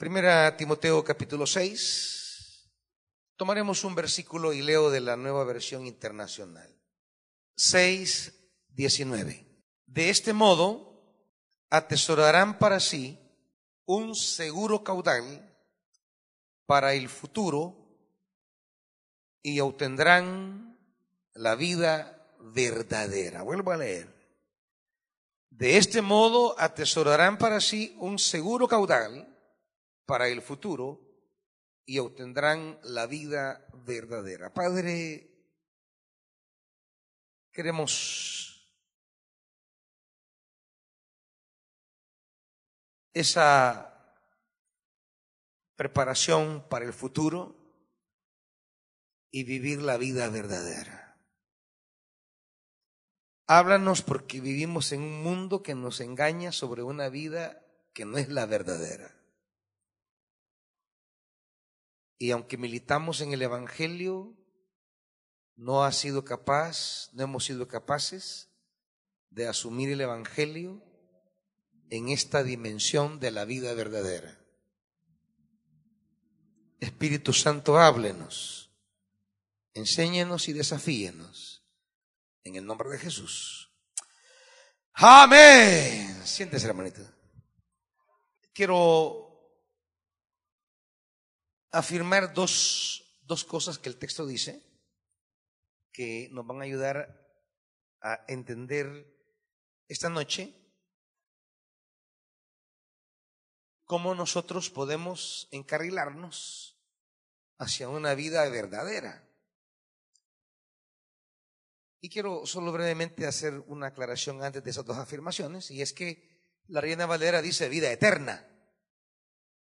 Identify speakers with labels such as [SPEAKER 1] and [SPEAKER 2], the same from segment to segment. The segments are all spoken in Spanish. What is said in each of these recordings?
[SPEAKER 1] Primera Timoteo capítulo 6. Tomaremos un versículo y leo de la nueva versión internacional. 6, 19. De este modo atesorarán para sí un seguro caudal para el futuro y obtendrán la vida verdadera. Vuelvo a leer. De este modo atesorarán para sí un seguro caudal para el futuro y obtendrán la vida verdadera. Padre, queremos esa preparación para el futuro y vivir la vida verdadera. Háblanos porque vivimos en un mundo que nos engaña sobre una vida que no es la verdadera. Y aunque militamos en el Evangelio, no ha sido capaz, no hemos sido capaces de asumir el Evangelio en esta dimensión de la vida verdadera. Espíritu Santo, háblenos, enséñenos y desafíenos en el nombre de Jesús. Amén. Siéntese, hermanito. Quiero afirmar dos, dos cosas que el texto dice que nos van a ayudar a entender esta noche cómo nosotros podemos encarrilarnos hacia una vida verdadera. Y quiero solo brevemente hacer una aclaración antes de esas dos afirmaciones, y es que la Reina Valera dice vida eterna.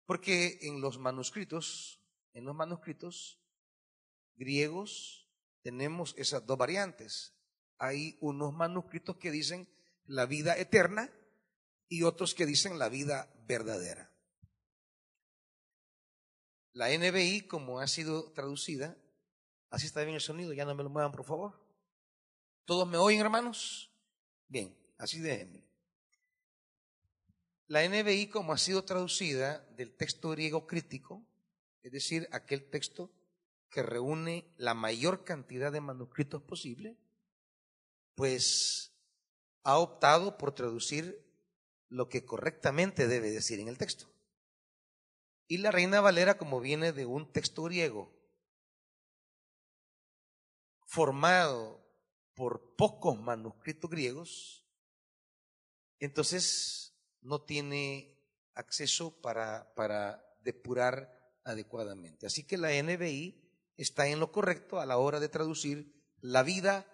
[SPEAKER 1] Porque en los manuscritos, en los manuscritos griegos tenemos esas dos variantes. Hay unos manuscritos que dicen la vida eterna y otros que dicen la vida verdadera. La NBI, como ha sido traducida, así está bien el sonido, ya no me lo muevan, por favor. ¿Todos me oyen, hermanos? Bien, así déjenme. La NBI, como ha sido traducida del texto griego crítico, es decir, aquel texto que reúne la mayor cantidad de manuscritos posible, pues ha optado por traducir lo que correctamente debe decir en el texto. Y la Reina Valera, como viene de un texto griego formado por pocos manuscritos griegos, entonces no tiene acceso para, depurar adecuadamente. Así que la NBI está en lo correcto a la hora de traducir la vida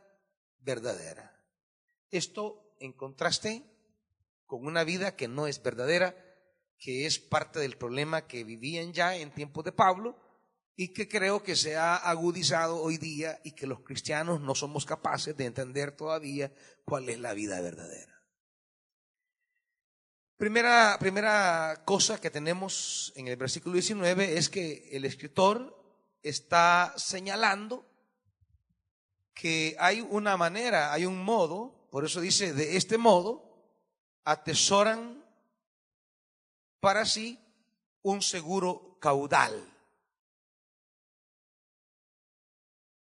[SPEAKER 1] verdadera. Esto en contraste con una vida que no es verdadera, que es parte del problema que vivían ya en tiempos de Pablo y que creo que se ha agudizado hoy día y que los cristianos no somos capaces de entender todavía cuál es la vida verdadera. Primera, primera cosa que tenemos en el versículo 19 es que el escritor está señalando que hay una manera, hay un modo, por eso dice, de este modo atesoran para sí un seguro caudal.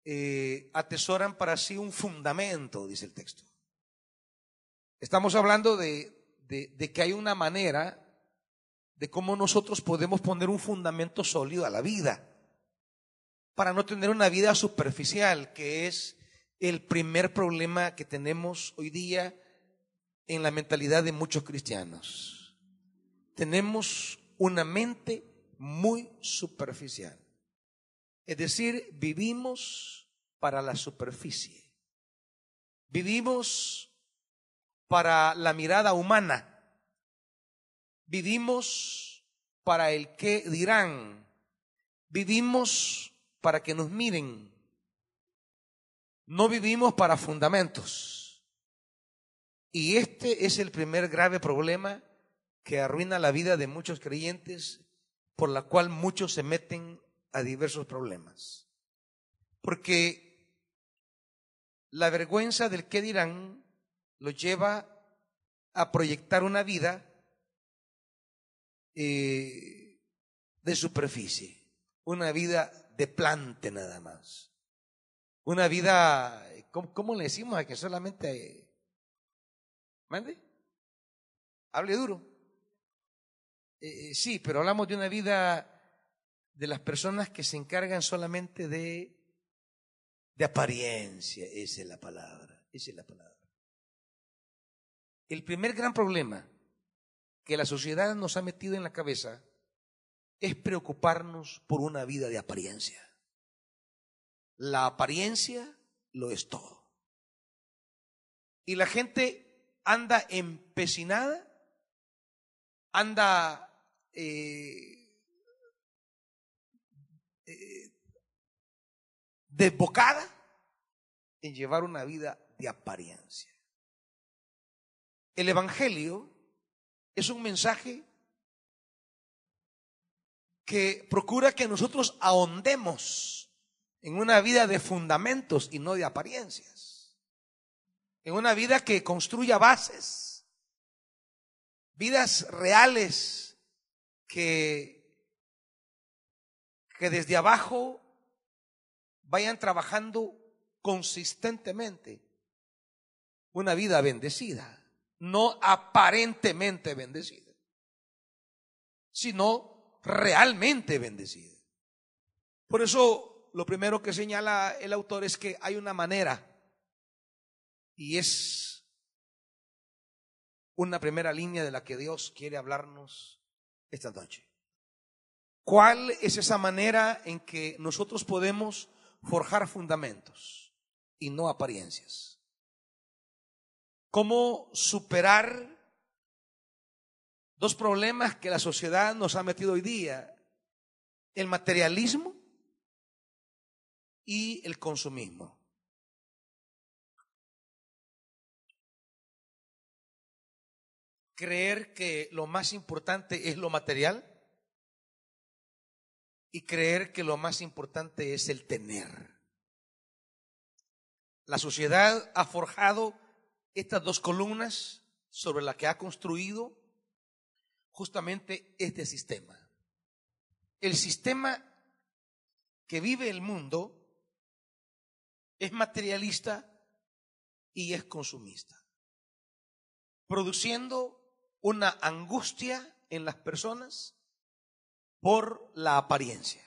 [SPEAKER 1] Eh, atesoran para sí un fundamento, dice el texto. Estamos hablando de, de, que hay una manera de cómo nosotros podemos poner un fundamento sólido a la vida, para no tener una vida superficial, que es el primer problema que tenemos hoy día en la mentalidad de muchos cristianos. Tenemos una mente muy superficial. Es decir, vivimos para la superficie. Vivimos para la mirada humana. Vivimos para el que dirán. Vivimos para que nos miren. No vivimos para fundamentos. Y este es el primer grave problema que arruina la vida de muchos creyentes, por la cual muchos se meten a diversos problemas. Porque la vergüenza del que dirán lo lleva a proyectar una vida eh, de superficie, una vida de plante nada más. Una vida, ¿cómo, le decimos a que solamente... ¿Mande? Hable duro. Eh, eh, sí, pero hablamos de una vida de las personas que se encargan solamente de, de apariencia. Esa es la palabra, esa es la palabra. El primer gran problema que la sociedad nos ha metido en la cabeza es preocuparnos por una vida de apariencia. La apariencia lo es todo. Y la gente anda empecinada, anda eh, eh, desbocada en llevar una vida de apariencia. El Evangelio es un mensaje que procura que nosotros ahondemos en una vida de fundamentos y no de apariencias. En una vida que construya bases, vidas reales que, que desde abajo vayan trabajando consistentemente una vida bendecida, no aparentemente bendecida, sino realmente bendecida. Por eso lo primero que señala el autor es que hay una manera y es una primera línea de la que Dios quiere hablarnos esta noche. ¿Cuál es esa manera en que nosotros podemos forjar fundamentos y no apariencias? ¿Cómo superar dos problemas que la sociedad nos ha metido hoy día, el materialismo y el consumismo. Creer que lo más importante es lo material y creer que lo más importante es el tener. La sociedad ha forjado estas dos columnas sobre las que ha construido justamente este sistema. El sistema que vive el mundo es materialista y es consumista, produciendo una angustia en las personas por la apariencia.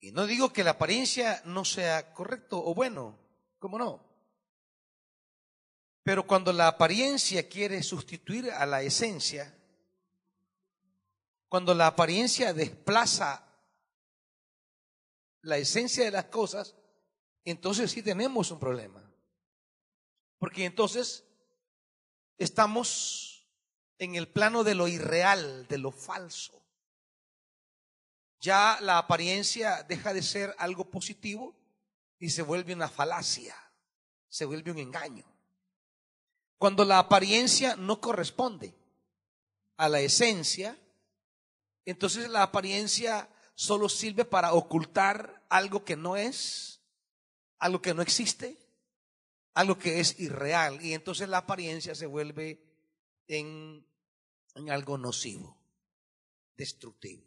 [SPEAKER 1] Y no digo que la apariencia no sea correcto o bueno, ¿cómo no? Pero cuando la apariencia quiere sustituir a la esencia, cuando la apariencia desplaza la esencia de las cosas, entonces sí tenemos un problema. Porque entonces estamos en el plano de lo irreal, de lo falso. Ya la apariencia deja de ser algo positivo y se vuelve una falacia, se vuelve un engaño. Cuando la apariencia no corresponde a la esencia, entonces la apariencia solo sirve para ocultar algo que no es, algo que no existe, algo que es irreal. Y entonces la apariencia se vuelve en, en algo nocivo, destructivo.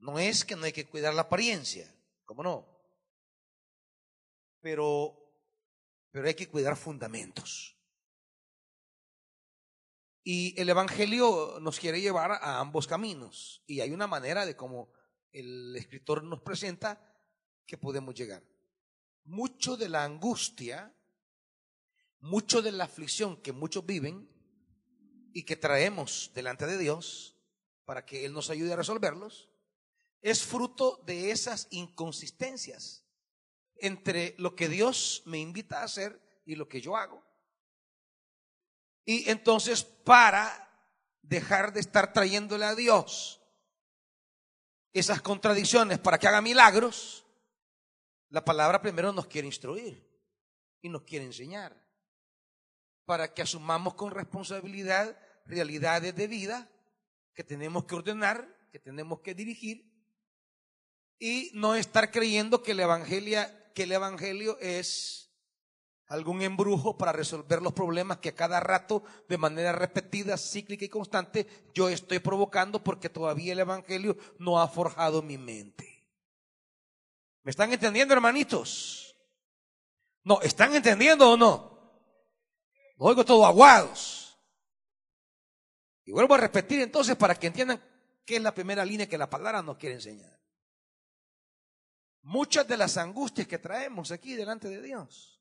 [SPEAKER 1] No es que no hay que cuidar la apariencia, ¿cómo no? Pero pero hay que cuidar fundamentos. Y el Evangelio nos quiere llevar a ambos caminos. Y hay una manera de cómo el escritor nos presenta que podemos llegar. Mucho de la angustia, mucho de la aflicción que muchos viven y que traemos delante de Dios para que Él nos ayude a resolverlos, es fruto de esas inconsistencias entre lo que Dios me invita a hacer y lo que yo hago. Y entonces para dejar de estar trayéndole a Dios esas contradicciones para que haga milagros, la palabra primero nos quiere instruir y nos quiere enseñar para que asumamos con responsabilidad realidades de vida que tenemos que ordenar, que tenemos que dirigir y no estar creyendo que el evangelio que el Evangelio es algún embrujo para resolver los problemas que a cada rato, de manera repetida, cíclica y constante, yo estoy provocando porque todavía el Evangelio no ha forjado mi mente. ¿Me están entendiendo, hermanitos? No, ¿están entendiendo o no? oigo todo aguados. Y vuelvo a repetir entonces para que entiendan qué es la primera línea que la palabra nos quiere enseñar. Muchas de las angustias que traemos aquí delante de Dios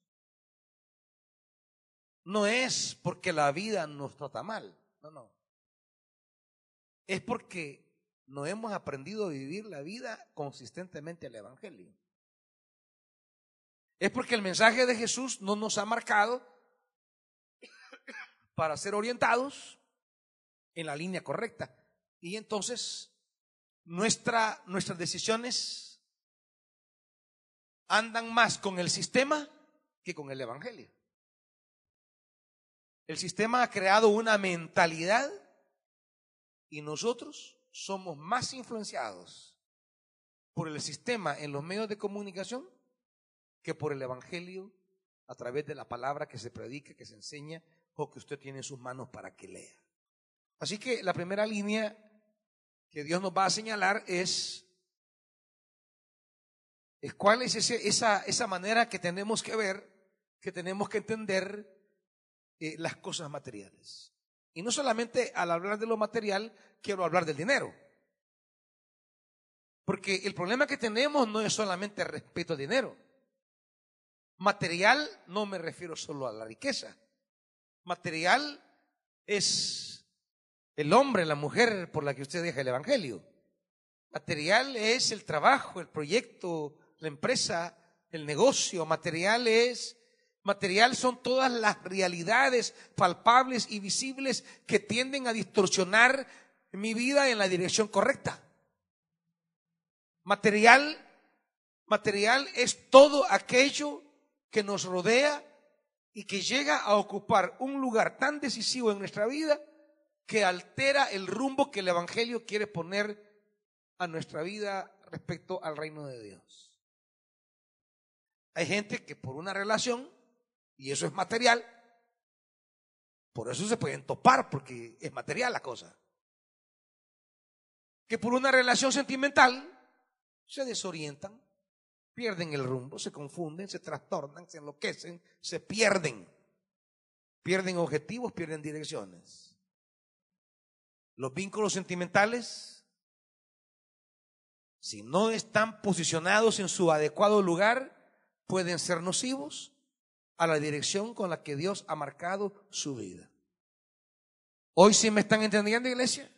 [SPEAKER 1] no es porque la vida nos trata mal, no, no. Es porque no hemos aprendido a vivir la vida consistentemente al Evangelio. Es porque el mensaje de Jesús no nos ha marcado para ser orientados en la línea correcta. Y entonces nuestra, nuestras decisiones andan más con el sistema que con el Evangelio. El sistema ha creado una mentalidad y nosotros somos más influenciados por el sistema en los medios de comunicación que por el Evangelio a través de la palabra que se predica, que se enseña o que usted tiene en sus manos para que lea. Así que la primera línea que Dios nos va a señalar es, cuál es esa, esa manera que tenemos que ver, que tenemos que entender eh, las cosas materiales. Y no solamente al hablar de lo material, quiero hablar del dinero. Porque el problema que tenemos no es solamente respeto al dinero. Material no me refiero solo a la riqueza. Material es el hombre, la mujer por la que usted deja el Evangelio. Material es el trabajo, el proyecto, la empresa, el negocio. Material es Material son todas las realidades palpables y visibles que tienden a distorsionar mi vida en la dirección correcta. Material, material es todo aquello que nos rodea y que llega a ocupar un lugar tan decisivo en nuestra vida que altera el rumbo que el Evangelio quiere poner a nuestra vida respecto al reino de Dios. Hay gente que por una relación, y eso es material, por eso se pueden topar, porque es material la cosa que por una relación sentimental se desorientan, pierden el rumbo, se confunden, se trastornan, se enloquecen, se pierden. Pierden objetivos, pierden direcciones. Los vínculos sentimentales, si no están posicionados en su adecuado lugar, pueden ser nocivos a la dirección con la que Dios ha marcado su vida. Hoy sí me están entendiendo, iglesia.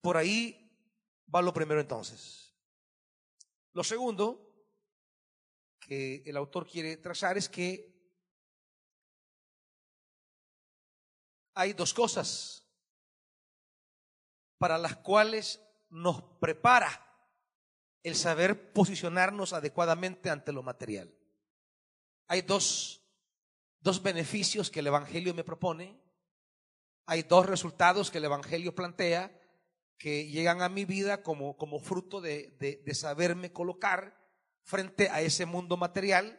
[SPEAKER 1] Por ahí va lo primero entonces. Lo segundo que el autor quiere trazar es que hay dos cosas para las cuales nos prepara el saber posicionarnos adecuadamente ante lo material. Hay dos, dos beneficios que el Evangelio me propone, hay dos resultados que el Evangelio plantea que llegan a mi vida como, como fruto de, de, saberme colocar frente a ese mundo material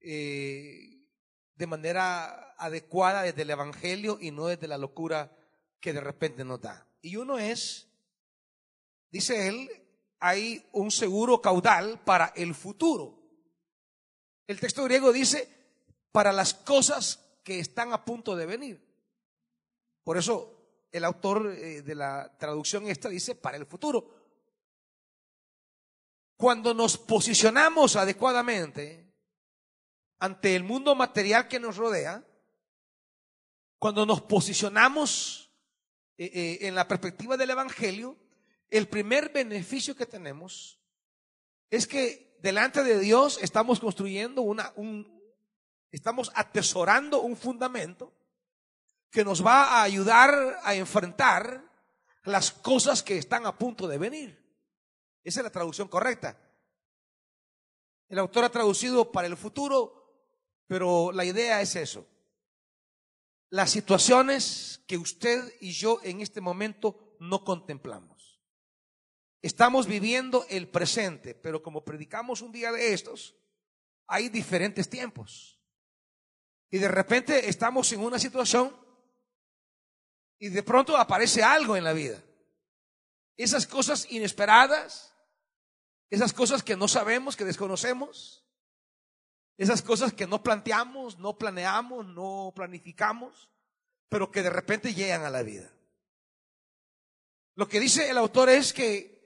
[SPEAKER 1] eh, de manera adecuada desde el Evangelio y no desde la locura que de repente nos da. Y uno es, dice él, hay un seguro caudal para el futuro. El texto griego dice, para las cosas que están a punto de venir. Por eso el autor eh, de la traducción esta dice para el futuro. Cuando nos posicionamos adecuadamente ante el mundo material que nos rodea, cuando nos posicionamos eh, eh, en la perspectiva del Evangelio, el primer beneficio que tenemos es que delante de Dios estamos construyendo una, un, estamos atesorando un fundamento que nos va a ayudar a enfrentar las cosas que están a punto de venir. Esa es la traducción correcta. El autor ha traducido para el futuro, pero la idea es eso. Las situaciones que usted y yo en este momento no contemplamos. Estamos viviendo el presente, pero como predicamos un día de estos, hay diferentes tiempos. Y de repente estamos en una situación y de pronto aparece algo en la vida. Esas cosas inesperadas, esas cosas que no sabemos, que desconocemos, esas cosas que no planteamos, no planeamos, no planificamos, pero que de repente llegan a la vida. Lo que dice el autor es que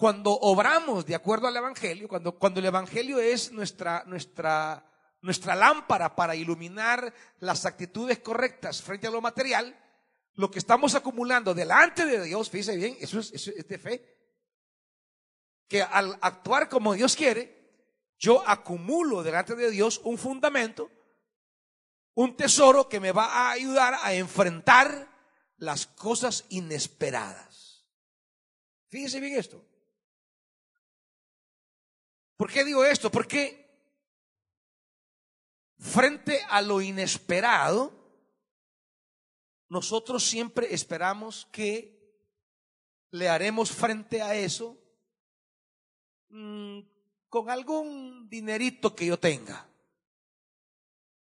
[SPEAKER 1] cuando obramos de acuerdo al Evangelio, cuando, cuando el Evangelio es nuestra, nuestra, nuestra lámpara para iluminar las actitudes correctas frente a lo material, lo que estamos acumulando delante de Dios, fíjese bien, eso es, eso es de fe, que al actuar como Dios quiere, yo acumulo delante de Dios un fundamento, un tesoro que me va a ayudar a enfrentar las cosas inesperadas. Fíjese bien esto. ¿Por qué digo esto? Porque frente a lo inesperado, nosotros siempre esperamos que le haremos frente a eso mm, con algún dinerito que yo tenga,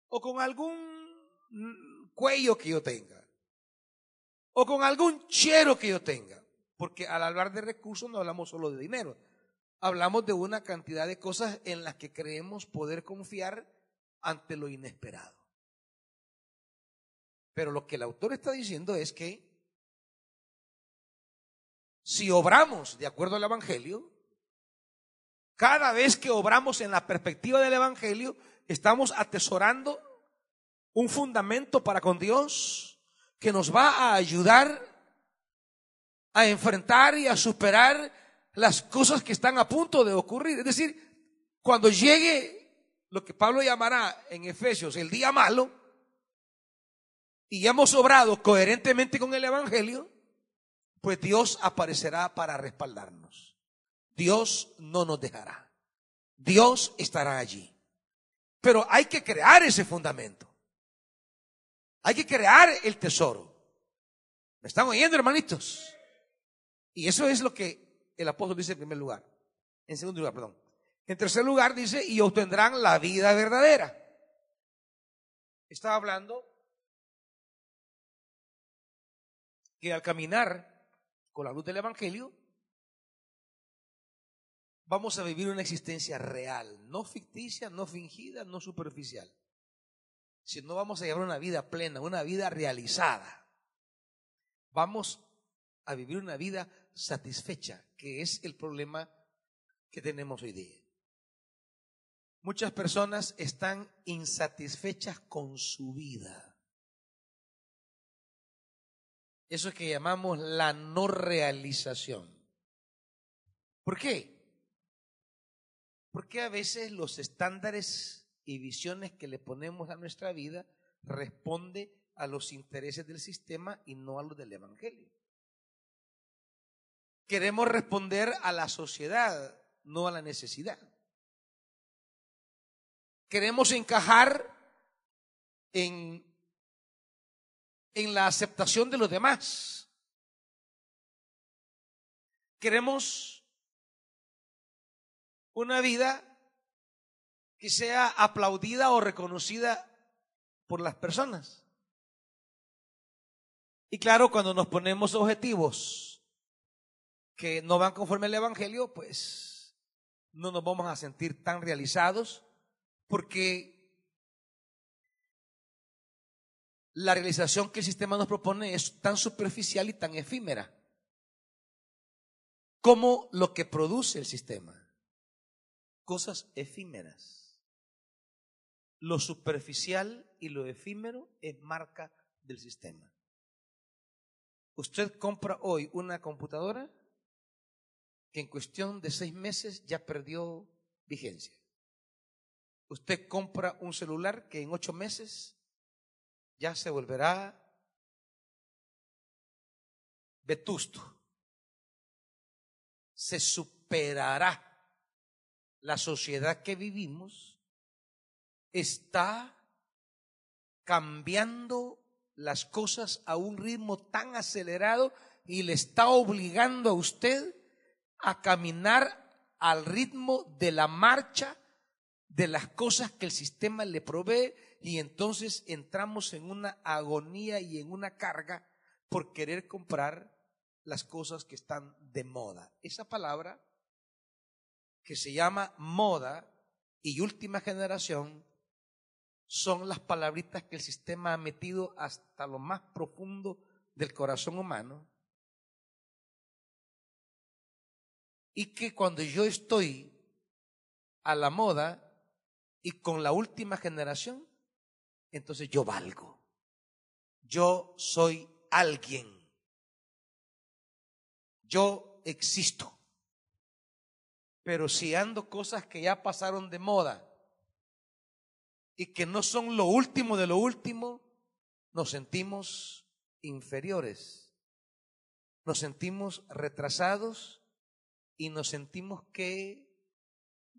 [SPEAKER 1] o con algún cuello que yo tenga, o con algún chero que yo tenga, porque al hablar de recursos no hablamos solo de dinero, hablamos de una cantidad de cosas en las que creemos poder confiar ante lo inesperado. Pero lo que el autor está diciendo es que si obramos de acuerdo al Evangelio, cada vez que obramos en la perspectiva del Evangelio, estamos atesorando un fundamento para con Dios que nos va a ayudar a enfrentar y a superar las cosas que están a punto de ocurrir. Es decir, cuando llegue lo que Pablo llamará en Efesios el día malo, y hemos obrado coherentemente con el Evangelio, pues Dios aparecerá para respaldarnos. Dios no nos dejará. Dios estará allí. Pero hay que crear ese fundamento. Hay que crear el tesoro. ¿Me están oyendo, hermanitos? Y eso es lo que el apóstol dice en primer lugar. En segundo lugar, perdón. En tercer lugar dice, y obtendrán la vida verdadera. Estaba hablando que al caminar con la luz del Evangelio, vamos a vivir una existencia real, no ficticia, no fingida, no superficial, sino vamos a llevar una vida plena, una vida realizada. Vamos a vivir una vida satisfecha, que es el problema que tenemos hoy día. Muchas personas están insatisfechas con su vida. Eso es que llamamos la no realización. ¿Por qué? ¿Por qué a veces los estándares y visiones que le ponemos a nuestra vida responde a los intereses del sistema y no a los del Evangelio? Queremos responder a la sociedad, no a la necesidad. Queremos encajar en, en la aceptación de los demás. Queremos una vida que sea aplaudida o reconocida por las personas. Y claro, cuando nos ponemos objetivos que no van conforme al Evangelio, pues no nos vamos a sentir tan realizados porque la realización que el sistema nos propone es tan superficial y tan efímera como lo que produce el sistema cosas efímeras. Lo superficial y lo efímero es marca del sistema. Usted compra hoy una computadora que en cuestión de seis meses ya perdió vigencia. Usted compra un celular que en ocho meses ya se volverá vetusto. Se superará la sociedad que vivimos está cambiando las cosas a un ritmo tan acelerado y le está obligando a usted a caminar al ritmo de la marcha de las cosas que el sistema le provee y entonces entramos en una agonía y en una carga por querer comprar las cosas que están de moda. Esa palabra que se llama moda y última generación son las palabritas que el sistema ha metido hasta lo más profundo del corazón humano y que cuando yo estoy a la moda y con la última generación, entonces yo valgo. Yo soy alguien. Yo existo. Pero si ando cosas que ya pasaron de moda y que no son lo último de lo último, nos sentimos inferiores. Nos sentimos retrasados y nos sentimos que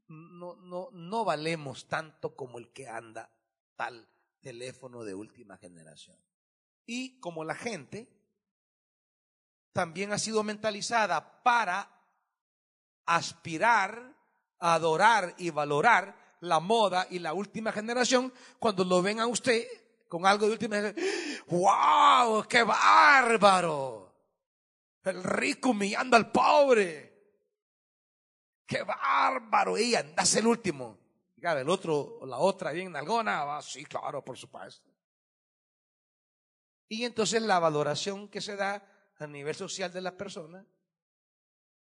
[SPEAKER 1] no, no, no valemos tanto como el que anda tal teléfono de última generación. Y como la gente también ha sido mentalizada para aspirar, adorar y valorar la moda y la última generación, cuando lo ven a usted con algo de última generación, ¡wow! ¡Qué bárbaro! El rico humillando al pobre. ¡Qué bárbaro! Y andas el último. El otro, la otra bien nalgona, va, sí, claro, por supuesto. Y entonces la valoración que se da a nivel social de la persona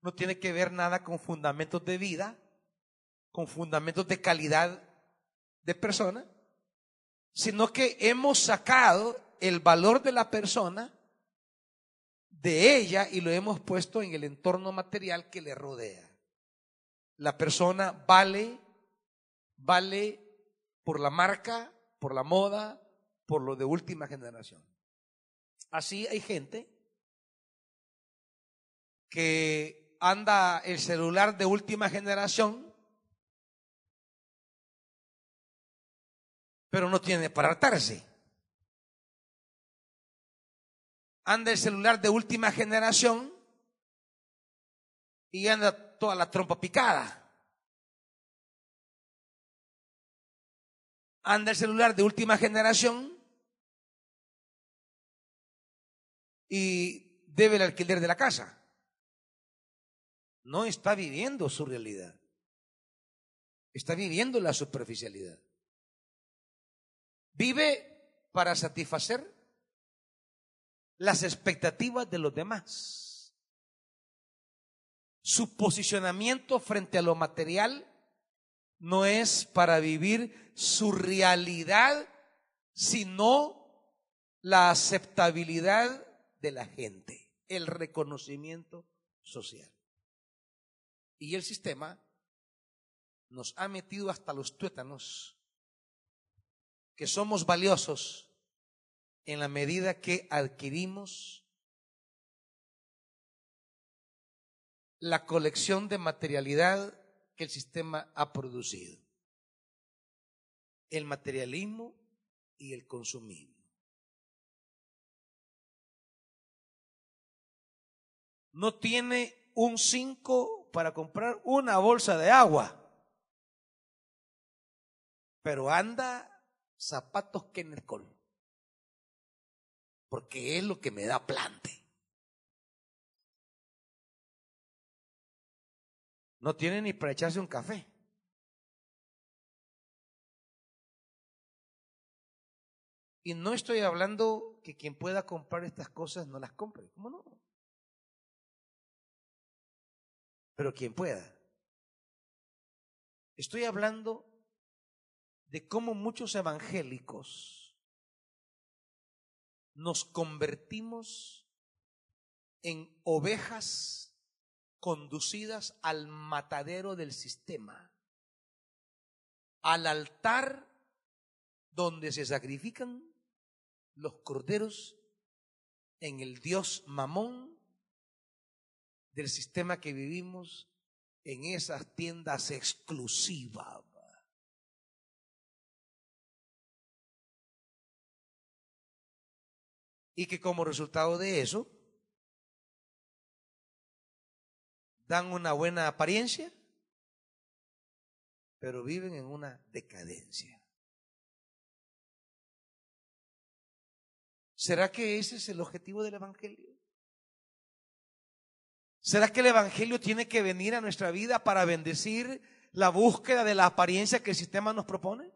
[SPEAKER 1] no tiene que ver nada con fundamentos de vida, con fundamentos de calidad de persona, sino que hemos sacado el valor de la persona de ella y lo hemos puesto en el entorno material que le rodea. La persona vale, vale por la marca, por la moda, por lo de última generación. Así hay gente que anda el celular de última generación, pero no tiene para hartarse. Anda el celular de última generación y anda toda la trompa picada. Anda el celular de última generación y debe el alquiler de la casa no está viviendo su realidad. Está viviendo la superficialidad. Vive para satisfacer las expectativas de los demás. Su posicionamiento frente a lo material no es para vivir su realidad, sino la aceptabilidad de la gente, el reconocimiento social. Y el sistema nos ha metido hasta los tuétanos que somos valiosos en la medida que adquirimos la colección de materialidad que el sistema ha producido. El materialismo y el consumismo. No tiene un 5 para comprar una bolsa de agua. Pero anda zapatos Kenercol. Porque es lo que me da plante. No tiene ni para echarse un café. Y no estoy hablando que quien pueda comprar estas cosas no las compre. ¿Cómo no? pero quien pueda. Estoy hablando de cómo muchos evangélicos nos convertimos en ovejas conducidas al matadero del sistema, al altar donde se sacrifican los corderos en el dios Mamón del sistema que vivimos en esas tiendas exclusivas. Y que como resultado de eso dan una buena apariencia, pero viven en una decadencia. ¿Será que ese es el objetivo del Evangelio? ¿Será que el Evangelio tiene que venir a nuestra vida para bendecir la búsqueda de la apariencia que el sistema nos propone?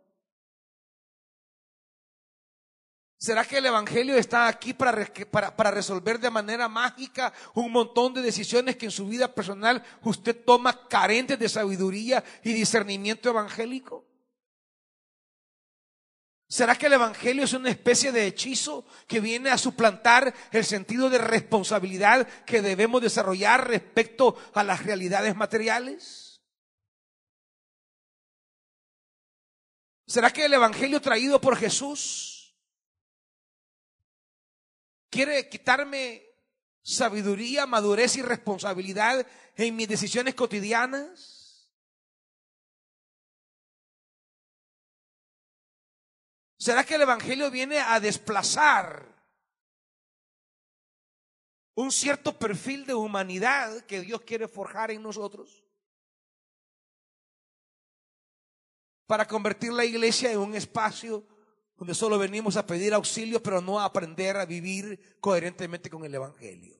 [SPEAKER 1] ¿Será que el Evangelio está aquí para, para, resolver de manera mágica un montón de decisiones que en su vida personal usted toma carentes de sabiduría y discernimiento evangélico? ¿Será que el Evangelio es una especie de hechizo que viene a suplantar el sentido de responsabilidad que debemos desarrollar respecto a las realidades materiales? ¿Será que el Evangelio traído por Jesús quiere quitarme sabiduría, madurez y responsabilidad en mis decisiones cotidianas? ¿Será que el Evangelio viene a desplazar un cierto perfil de humanidad que Dios quiere forjar en nosotros? Para convertir la iglesia en un espacio donde solo venimos a pedir auxilio, pero no a aprender a vivir coherentemente con el Evangelio.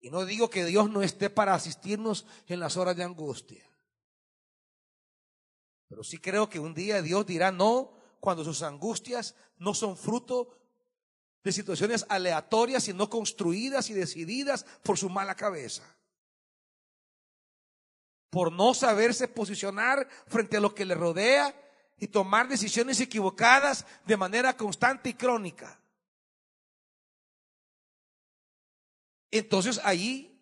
[SPEAKER 1] Y no digo que Dios no esté para asistirnos en las horas de angustia. Pero sí creo que un día Dios dirá no cuando sus angustias no son fruto de situaciones aleatorias, sino construidas y decididas por su mala cabeza. Por no saberse posicionar frente a lo que le rodea y tomar decisiones equivocadas de manera constante y crónica. Entonces ahí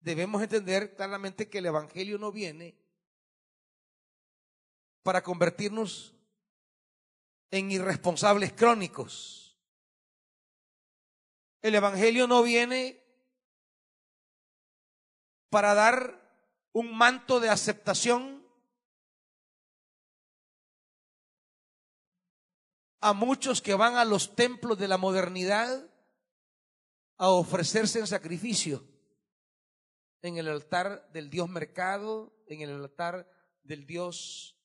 [SPEAKER 1] debemos entender claramente que el Evangelio no viene para convertirnos en irresponsables crónicos. El Evangelio no viene para dar un manto de aceptación a muchos que van a los templos de la modernidad a ofrecerse en sacrificio en el altar del Dios mercado, en el altar del Dios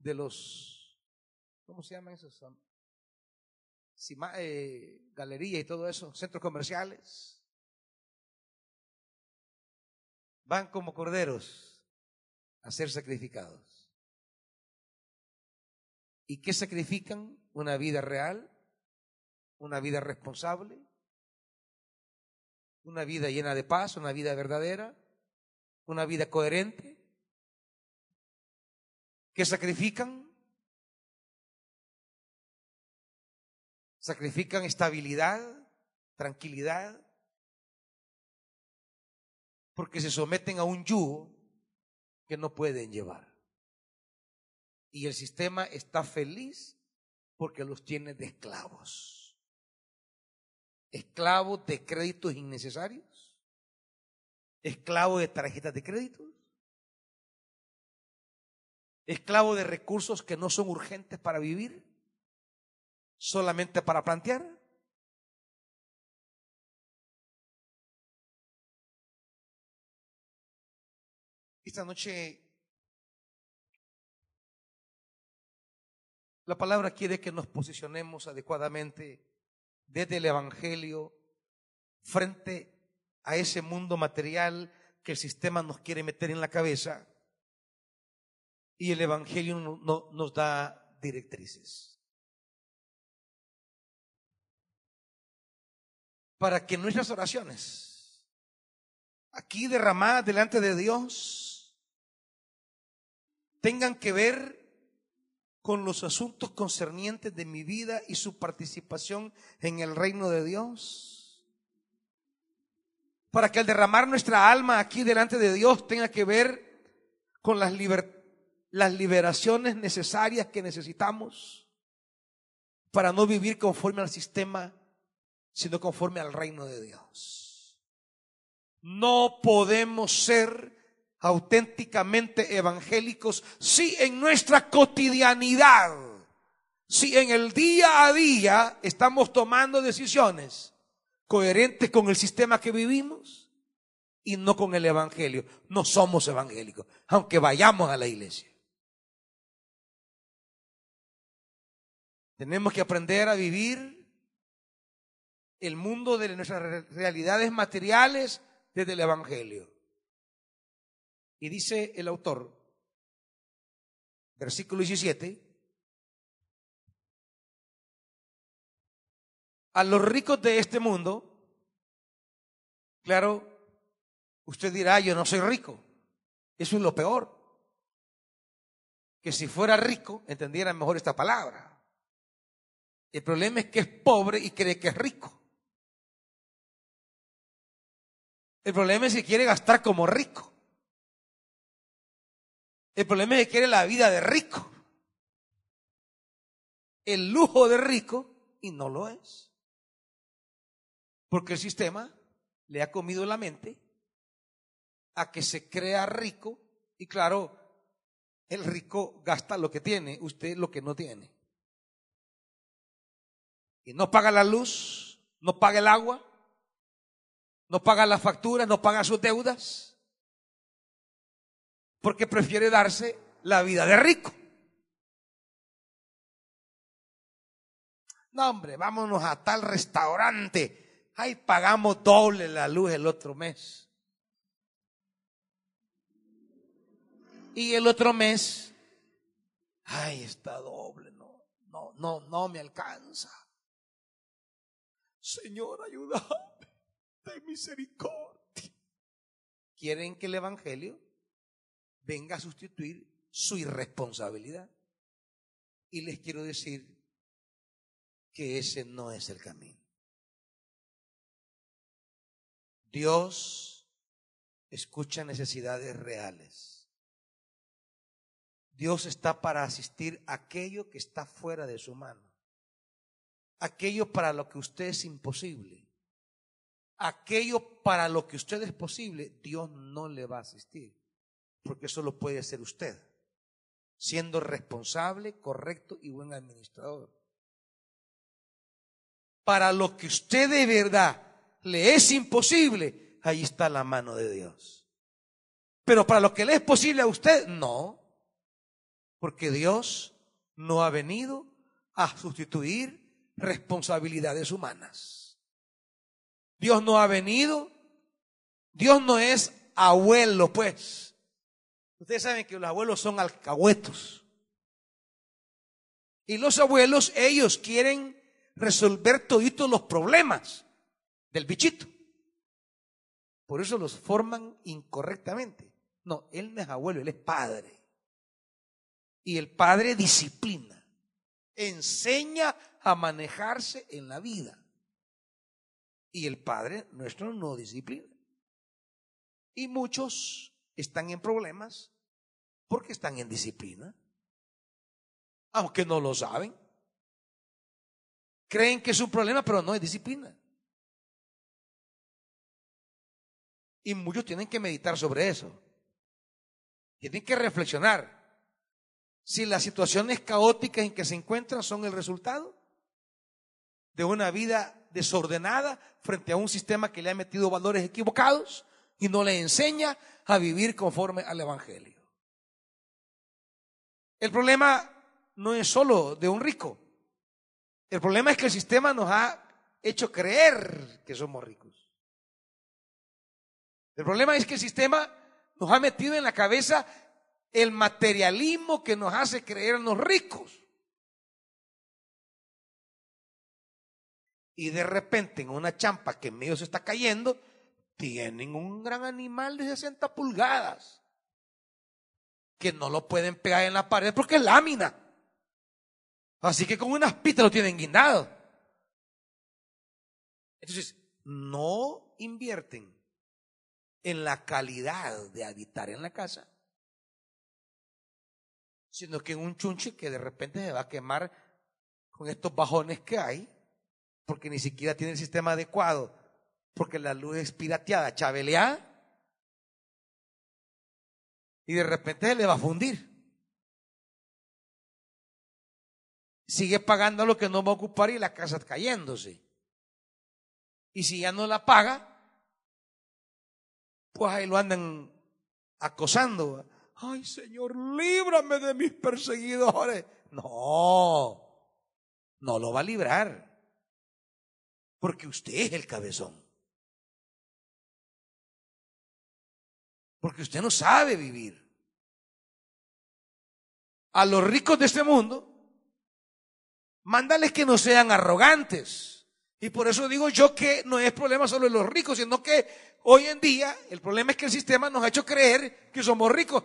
[SPEAKER 1] de los, ¿cómo se llaman esos? Eh, galería y todo eso, centros comerciales. Van como corderos a ser sacrificados. ¿Y qué sacrifican? Una vida real, una vida responsable, una vida llena de paz, una vida verdadera, una vida coherente. ¿Qué sacrifican? Sacrifican estabilidad, tranquilidad, porque se someten a un yugo que no pueden llevar. Y el sistema está feliz porque los tiene de esclavos. Esclavos de créditos innecesarios. Esclavos de tarjetas de créditos. Esclavos de recursos que no son urgentes para vivir. Solamente para plantear. Esta noche La palabra quiere que nos posicionemos adecuadamente desde el Evangelio frente a ese mundo material que el sistema nos quiere meter en la cabeza y el Evangelio no, nos da directrices. Para que nuestras oraciones, aquí derramadas delante de Dios, tengan que ver con los asuntos concernientes de mi vida y su participación en el reino de Dios. Para que al derramar nuestra alma aquí delante de Dios tenga que ver con las, las liberaciones necesarias que necesitamos para no vivir conforme al sistema, sino conforme al reino de Dios. No podemos ser auténticamente evangélicos si en nuestra cotidianidad, si en el día a día estamos tomando decisiones coherentes con el sistema que vivimos, y no con el Evangelio. No somos evangélicos, aunque vayamos a la iglesia. Tenemos que aprender a vivir el mundo de nuestras realidades materiales desde el Evangelio. Y dice el autor, versículo 17, a los ricos de este mundo, claro, usted dirá, yo no soy rico. Eso es lo peor. Que si fuera rico, entendiera mejor esta palabra. El problema es que es pobre y cree que es rico. El problema es que quiere gastar como rico. El problema es que quiere la vida de rico. El lujo de rico y no lo es. Porque el sistema le ha comido la mente a que se crea rico y claro, el rico gasta lo que tiene, usted lo que no tiene. Y no paga la luz, no paga el agua, no paga las facturas, no paga sus deudas, porque prefiere darse la vida de rico. No, hombre, vámonos a tal restaurante Ay, pagamos doble la luz el otro mes. Y el otro mes, ay, está doble, no, no, no, no me alcanza. Señor, ayúdame, de misericordia. ¿Quieren que el Evangelio venga a sustituir su irresponsabilidad? Y les quiero decir que ese no es el camino. Dios escucha necesidades reales. Dios está para asistir a aquello que está fuera de su mano. Aquello para lo que usted es imposible. Aquello para lo que usted es posible, Dios no le va a asistir. Porque eso lo puede hacer usted. Siendo responsable, correcto y buen administrador. Para lo que usted de verdad le es imposible, ahí está la mano de Dios. Pero para lo que le es posible a usted, no. Porque Dios no ha venido a sustituir responsabilidades humanas. Dios no ha venido, Dios no es abuelo, pues. Ustedes saben que los abuelos son alcahuetos. Y los abuelos, ellos quieren resolver toditos los problemas del bichito. Por eso los forman incorrectamente. No, él no es abuelo, él es padre. Y el padre disciplina, enseña a manejarse en la vida. Y el padre nuestro no disciplina. Y muchos están en problemas porque están en disciplina, aunque no lo saben. Creen que es un problema, pero no es disciplina. Y muchos tienen que meditar sobre eso. Tienen que reflexionar si las situaciones caóticas en que se encuentran son el resultado de una vida desordenada frente a un sistema que le ha metido valores equivocados y no le enseña a vivir conforme al Evangelio. El problema no es solo de un rico. El problema es que el sistema nos ha hecho creer que somos ricos. El problema es que el sistema nos ha metido en la cabeza el materialismo que nos hace creernos ricos. Y de repente en una champa que medio se está cayendo, tienen un gran animal de 60 pulgadas que no lo pueden pegar en la pared porque es lámina. Así que con unas pitas lo tienen guindado. Entonces, no invierten en la calidad de habitar en la casa, sino que en un chunche que de repente se va a quemar con estos bajones que hay, porque ni siquiera tiene el sistema adecuado, porque la luz es pirateada, chabeleada, y de repente le va a fundir. Sigue pagando lo que no va a ocupar y la casa cayéndose. Y si ya no la paga, pues ahí lo andan acosando. Ay, Señor, líbrame de mis perseguidores. No, no lo va a librar. Porque usted es el cabezón. Porque usted no sabe vivir. A los ricos de este mundo, mándales que no sean arrogantes. Y por eso digo yo que no es problema solo de los ricos, sino que hoy en día el problema es que el sistema nos ha hecho creer que somos ricos.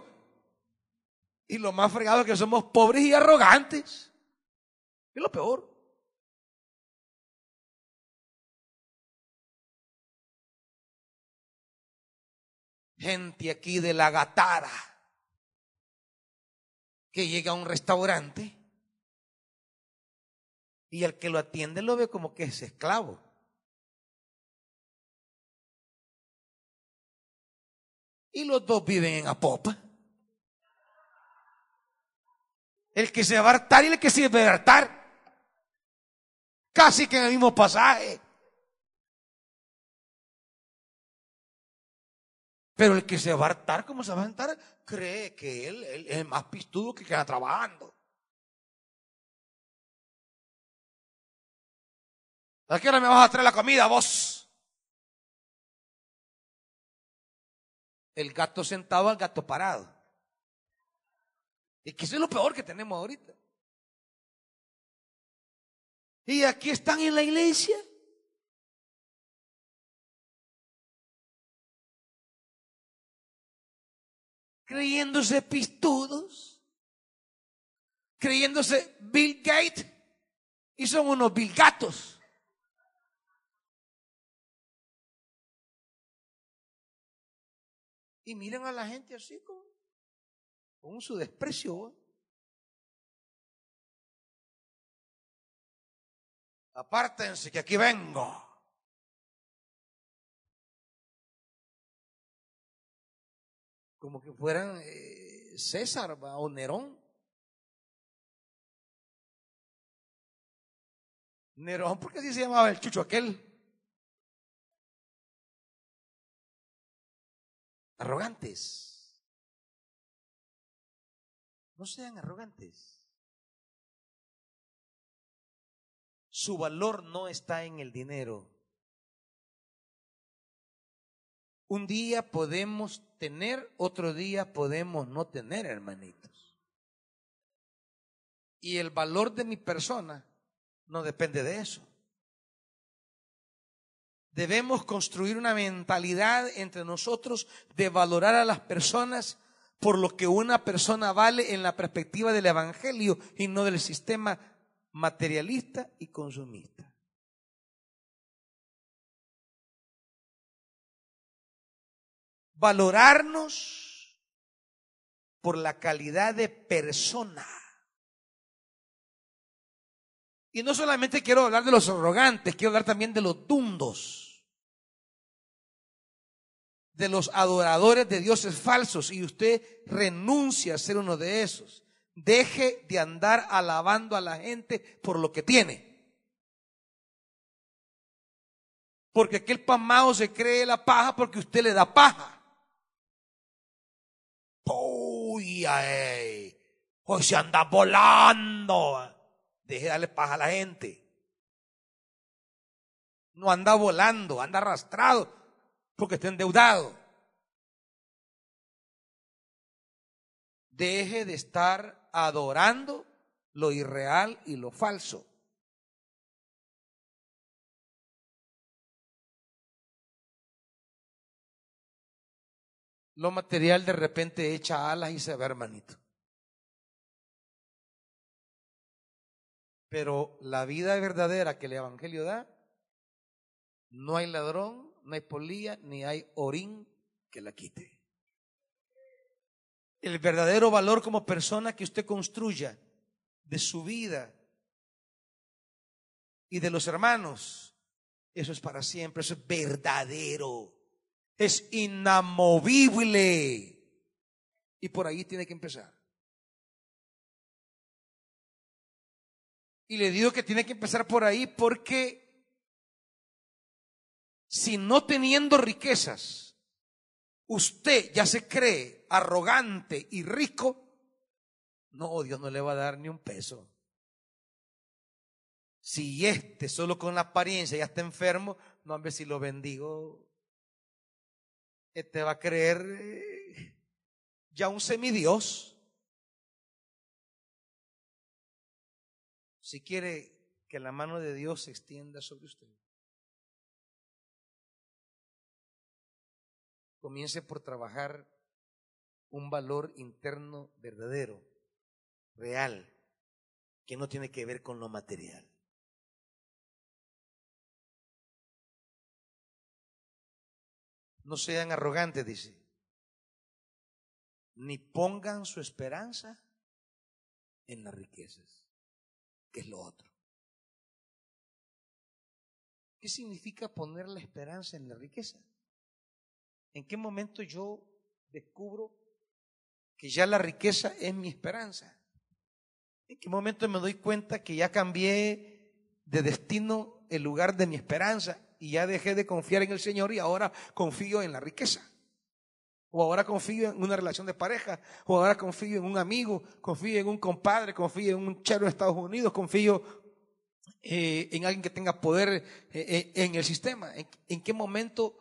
[SPEAKER 1] Y lo más fregado es que somos pobres y arrogantes. Es lo peor. Gente aquí de la gatara que llega a un restaurante y el que lo atiende lo ve como que es esclavo. Y los dos viven en Apopa. El que se va a hartar y el que se va a hartar. Casi que en el mismo pasaje. Pero el que se va a hartar, ¿cómo se va a hartar? Cree que él, es más pistudo que queda trabajando. ¿A qué hora me vas a traer la comida, vos? El gato sentado al gato parado. Y que eso es lo peor que tenemos ahorita. Y aquí están en la iglesia. Creyéndose pistudos. Creyéndose Bill Gates. Y son unos Bill Gatos. Y miren a la gente así con su desprecio. Apártense que aquí vengo. Como que fueran eh, César o Nerón. Nerón, ¿por qué así se llamaba el chucho aquel? Arrogantes. No sean arrogantes. Su valor no está en el dinero. Un día podemos tener, otro día podemos no tener, hermanitos. Y el valor de mi persona no depende de eso. Debemos construir una mentalidad entre nosotros de valorar a las personas por lo que una persona vale en la perspectiva del Evangelio y no del sistema materialista y consumista. Valorarnos por la calidad de persona. Y no solamente quiero hablar de los arrogantes, quiero hablar también de los dundos de los adoradores de dioses falsos y usted renuncia a ser uno de esos. Deje de andar alabando a la gente por lo que tiene. Porque aquel pamao se cree la paja porque usted le da paja. Uy, ay, hoy se anda volando. Deje de darle paja a la gente. No anda volando, anda arrastrado porque está endeudado. Deje de estar adorando lo irreal y lo falso. Lo material de repente echa alas y se ve, hermanito. Pero la vida verdadera que el Evangelio da, no hay ladrón, no hay polilla, ni hay orín que la quite. El verdadero valor como persona que usted construya de su vida y de los hermanos, eso es para siempre, eso es verdadero, es inamovible. Y por ahí tiene que empezar. Y le digo que tiene que empezar por ahí porque si no teniendo riquezas, usted ya se cree arrogante y rico, no, Dios no le va a dar ni un peso. Si este solo con la apariencia ya está enfermo, no, hombre, si lo bendigo, este va a creer eh, ya un semidios. Si quiere que la mano de Dios se extienda sobre usted, comience por trabajar un valor interno verdadero, real, que no tiene que ver con lo material. No sean arrogantes, dice. Ni pongan su esperanza en las riquezas, que es lo otro. ¿Qué significa poner la esperanza en la riqueza? ¿En qué momento yo descubro que ya la riqueza es mi esperanza? ¿En qué momento me doy cuenta que ya cambié de destino el lugar de mi esperanza y ya dejé de confiar en el Señor y ahora confío en la riqueza. O ahora confío en una relación de pareja, o ahora confío en un amigo, confío en un compadre, confío en un chero de Estados Unidos, confío eh, en alguien que tenga poder eh, eh, en el sistema. ¿En qué momento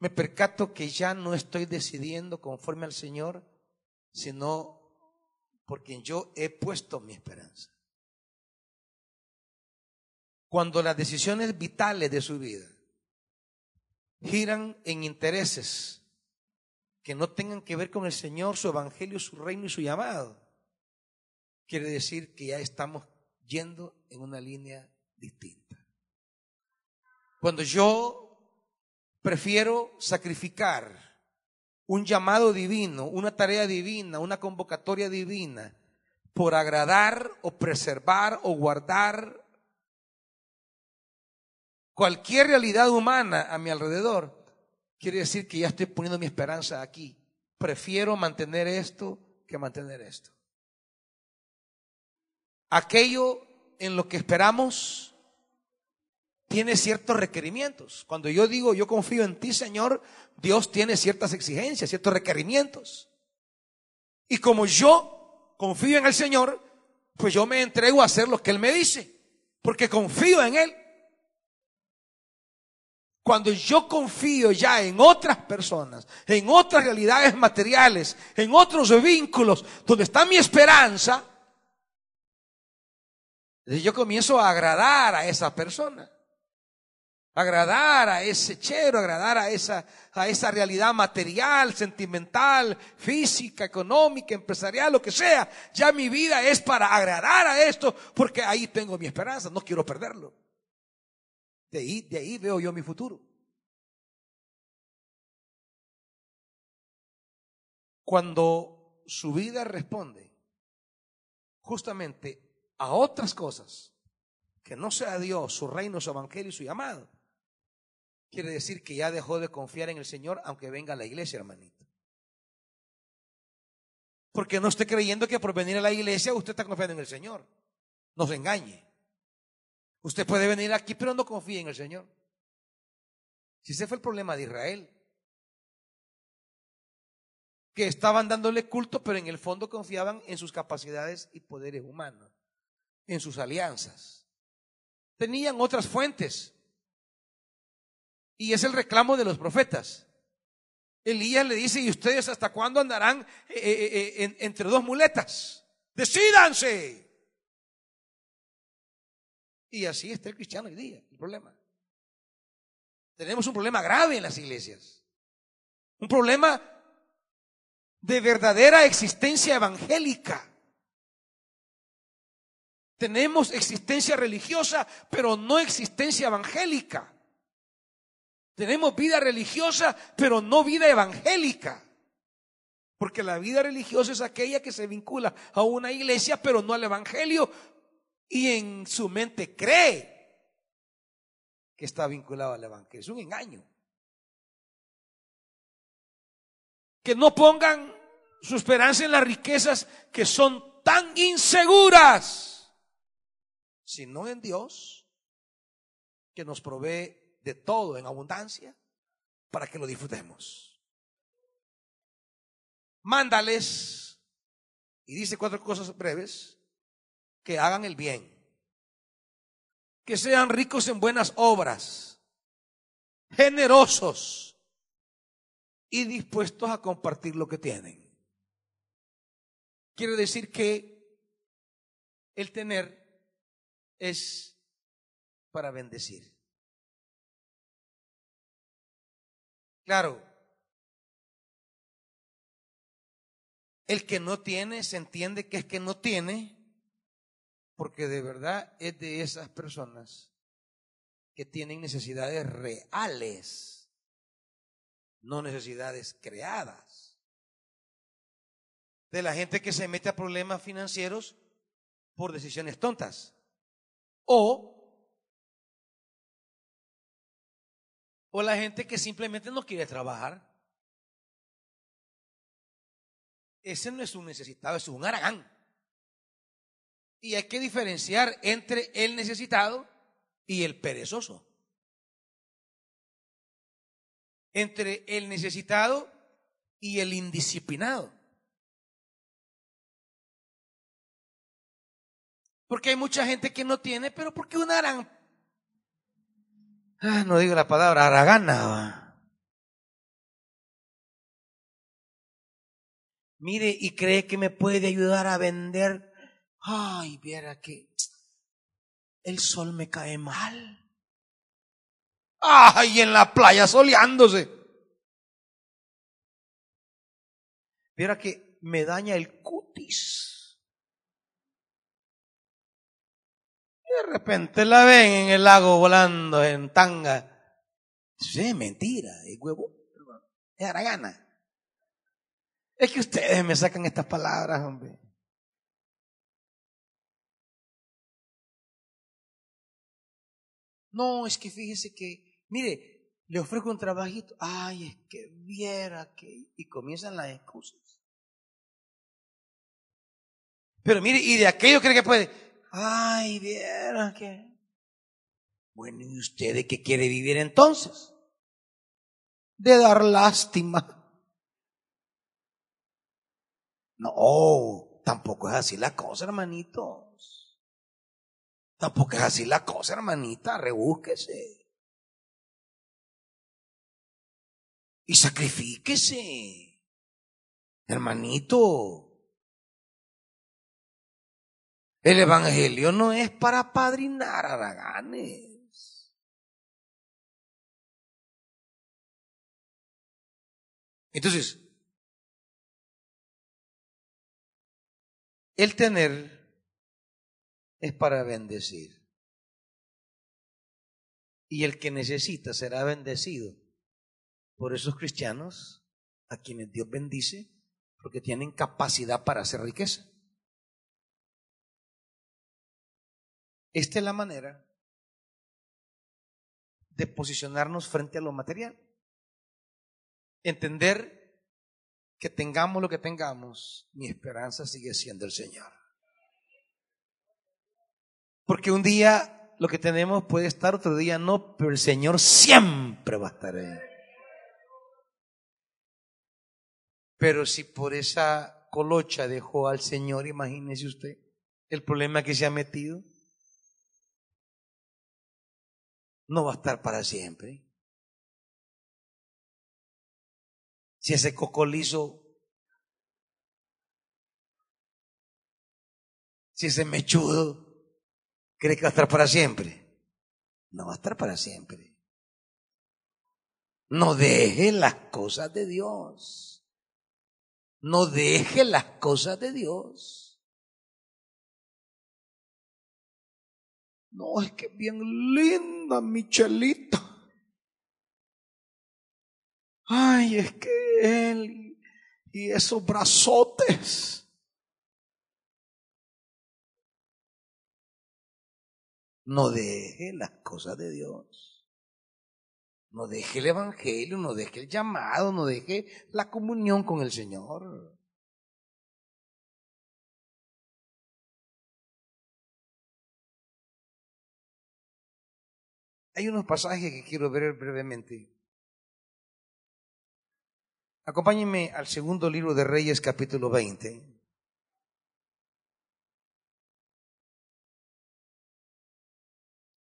[SPEAKER 1] me percato que ya no estoy decidiendo conforme al Señor, sino por quien yo he puesto mi esperanza? Cuando las decisiones vitales de su vida giran en intereses que no tengan que ver con el Señor, su evangelio, su reino y su llamado, quiere decir que ya estamos yendo en una línea distinta. Cuando yo prefiero sacrificar un llamado divino, una tarea divina, una convocatoria divina, por agradar o preservar o guardar cualquier realidad humana a mi alrededor, quiere decir que ya estoy poniendo mi esperanza aquí. Prefiero mantener esto que mantener esto. Aquello en lo que esperamos tiene ciertos requerimientos. Cuando yo digo yo confío en ti, Señor, Dios tiene ciertas exigencias, ciertos requerimientos. Y como yo confío en el Señor, pues yo me entrego a hacer lo que Él me dice, porque confío en Él. Cuando yo confío ya en otras personas, en otras realidades materiales, en otros vínculos, donde está mi esperanza, yo comienzo a agradar a esa persona. Agradar a ese chero, agradar a esa, a esa realidad material, sentimental, física, económica, empresarial, lo que sea. Ya mi vida es para agradar a esto, porque ahí tengo mi esperanza, no quiero perderlo. De ahí, veo yo mi futuro. Cuando su vida responde justamente a otras cosas que no sea Dios, su reino, su evangelio y su llamado, quiere decir que ya dejó de confiar en el Señor aunque venga a la iglesia, hermanito. Porque no esté creyendo que por venir a la iglesia usted está confiando en el Señor. No se engañe. Usted puede venir aquí, pero no confíe en el Señor. Si ese fue el problema de Israel, que estaban dándole culto, pero en el fondo confiaban en sus capacidades y poderes humanos, en sus alianzas. Tenían otras fuentes. Y es el reclamo de los profetas. Elías le dice, ¿y ustedes hasta cuándo andarán eh, eh, eh, entre dos muletas? Decídanse. Y así está el cristiano hoy día, el problema. Tenemos un problema grave en las iglesias. Un problema de verdadera existencia evangélica. Tenemos existencia religiosa, pero no existencia evangélica. Tenemos vida religiosa, pero no vida evangélica. Porque la vida religiosa es aquella que se vincula a una iglesia, pero no al evangelio, y en su mente cree que está vinculado al evangelio. Es un engaño. que no pongan su esperanza en las riquezas que son tan inseguras, sino en Dios, que nos provee de todo en abundancia para que lo disfrutemos. mándales, y dice cuatro cosas breves, que hagan el bien, que sean ricos en buenas obras, generosos y dispuestos a compartir lo que tienen. Quiere decir que el tener es para bendecir. Claro, el que no tiene se entiende que es que no tiene, porque de verdad es de esas personas que tienen necesidades reales, no necesidades creadas. De la gente que se mete a problemas financieros por decisiones tontas. O O la gente que simplemente no quiere trabajar. Ese no es un necesitado, es un aragán. Y hay que diferenciar entre el necesitado y el perezoso. Entre el necesitado y el indisciplinado. Porque hay mucha gente que no tiene, pero porque un aragán Ah, no digo la palabra, aragana. Mire, y cree que me puede ayudar a vender. Ay, viera que el sol me cae mal. Ay, en la playa soleándose. Viera que me daña el cutis. de repente la ven en el lago volando en tanga. Sí, mentira, es huevo, es aragana. Es que ustedes me sacan estas palabras, hombre. No, es que fíjese que, mire, le ofrezco un trabajito. Ay, es que viera que. Y comienzan las excusas. Pero mire, y de aquello cree que puede. Ay, viera que. Bueno, ¿y usted de qué quiere vivir entonces? De dar lástima. No, tampoco es así la cosa, hermanitos. Tampoco es así la cosa, hermanita. Rebúsquese. Y sacrifíquese. Hermanito. El Evangelio no es para padrinar araganes. Entonces, el tener es para bendecir. Y el que necesita será bendecido por esos cristianos a quienes Dios bendice porque tienen capacidad para hacer riqueza. Esta es la manera de posicionarnos frente a lo material. Entender que tengamos lo que tengamos, mi esperanza sigue siendo el Señor. Porque un día lo que tenemos puede estar, otro día no, pero el Señor siempre va a estar ahí. Pero si por esa colocha dejó al Señor, imagínese usted el problema que se ha metido. no va a estar para siempre. Si ese cocolizo, si ese mechudo cree que va a estar para siempre, no va a estar para siempre. No deje las cosas de Dios. No deje las cosas de Dios. No, es que bien linda Michelita. Ay, es que él y esos brazotes. No deje las cosas de Dios. No deje el Evangelio, no deje el llamado, no deje la comunión con el Señor. Hay unos pasajes que quiero ver brevemente. Acompáñenme al segundo libro de Reyes, capítulo 20.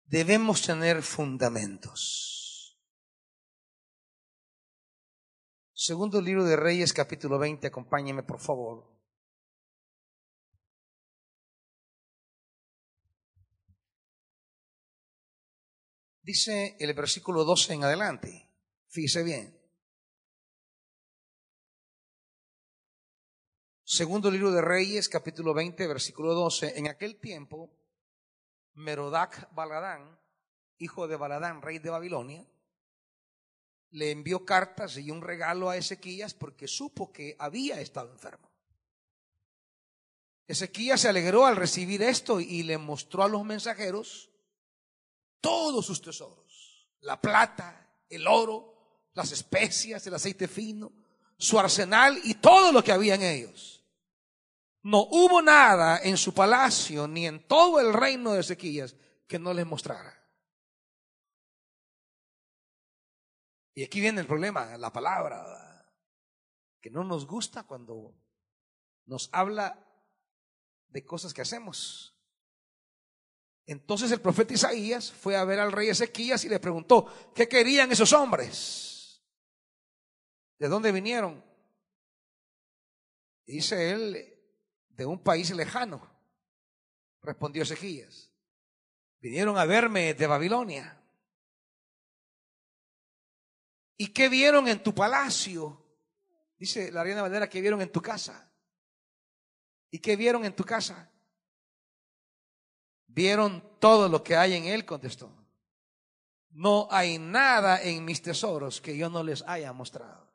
[SPEAKER 1] Debemos tener fundamentos. Segundo libro de Reyes, capítulo 20, acompáñenme por favor. Dice el versículo 12 en adelante. Fíjese bien. Segundo libro de Reyes, capítulo 20, versículo 12. En aquel tiempo, Merodac Baladán, hijo de Baladán, rey de Babilonia, le envió cartas y un regalo a Ezequías porque supo que había estado enfermo. Ezequías se alegró al recibir esto y le mostró a los mensajeros todos sus tesoros, la plata, el oro, las especias, el aceite fino, su arsenal y todo lo que había en ellos. No hubo nada en su palacio ni en todo el reino de Ezequías que no les mostrara. Y aquí viene el problema, la palabra, que no nos gusta cuando nos habla de cosas que hacemos. Entonces el profeta Isaías fue a ver al rey Ezequías y le preguntó, ¿qué querían esos hombres? ¿De dónde vinieron? Dice él, de un país lejano, respondió Ezequías. Vinieron a verme de Babilonia. ¿Y qué vieron en tu palacio? Dice la reina Valera, ¿qué vieron en tu casa? ¿Y qué vieron en tu casa? Vieron todo lo que hay en él, contestó. No hay nada en mis tesoros que yo no les haya mostrado.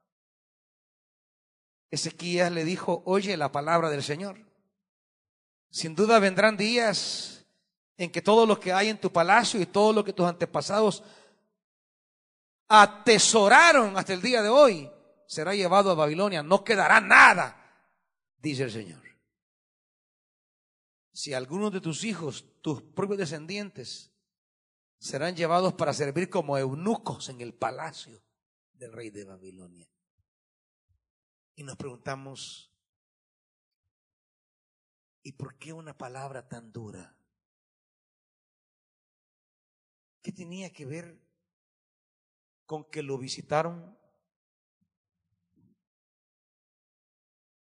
[SPEAKER 1] Ezequías le dijo, oye la palabra del Señor. Sin duda vendrán días en que todo lo que hay en tu palacio y todo lo que tus antepasados atesoraron hasta el día de hoy será llevado a Babilonia. No quedará nada, dice el Señor. Si algunos de tus hijos, tus propios descendientes, serán llevados para servir como eunucos en el palacio del rey de Babilonia. Y nos preguntamos, ¿Y por qué una palabra tan dura? ¿Qué tenía que ver con que lo visitaron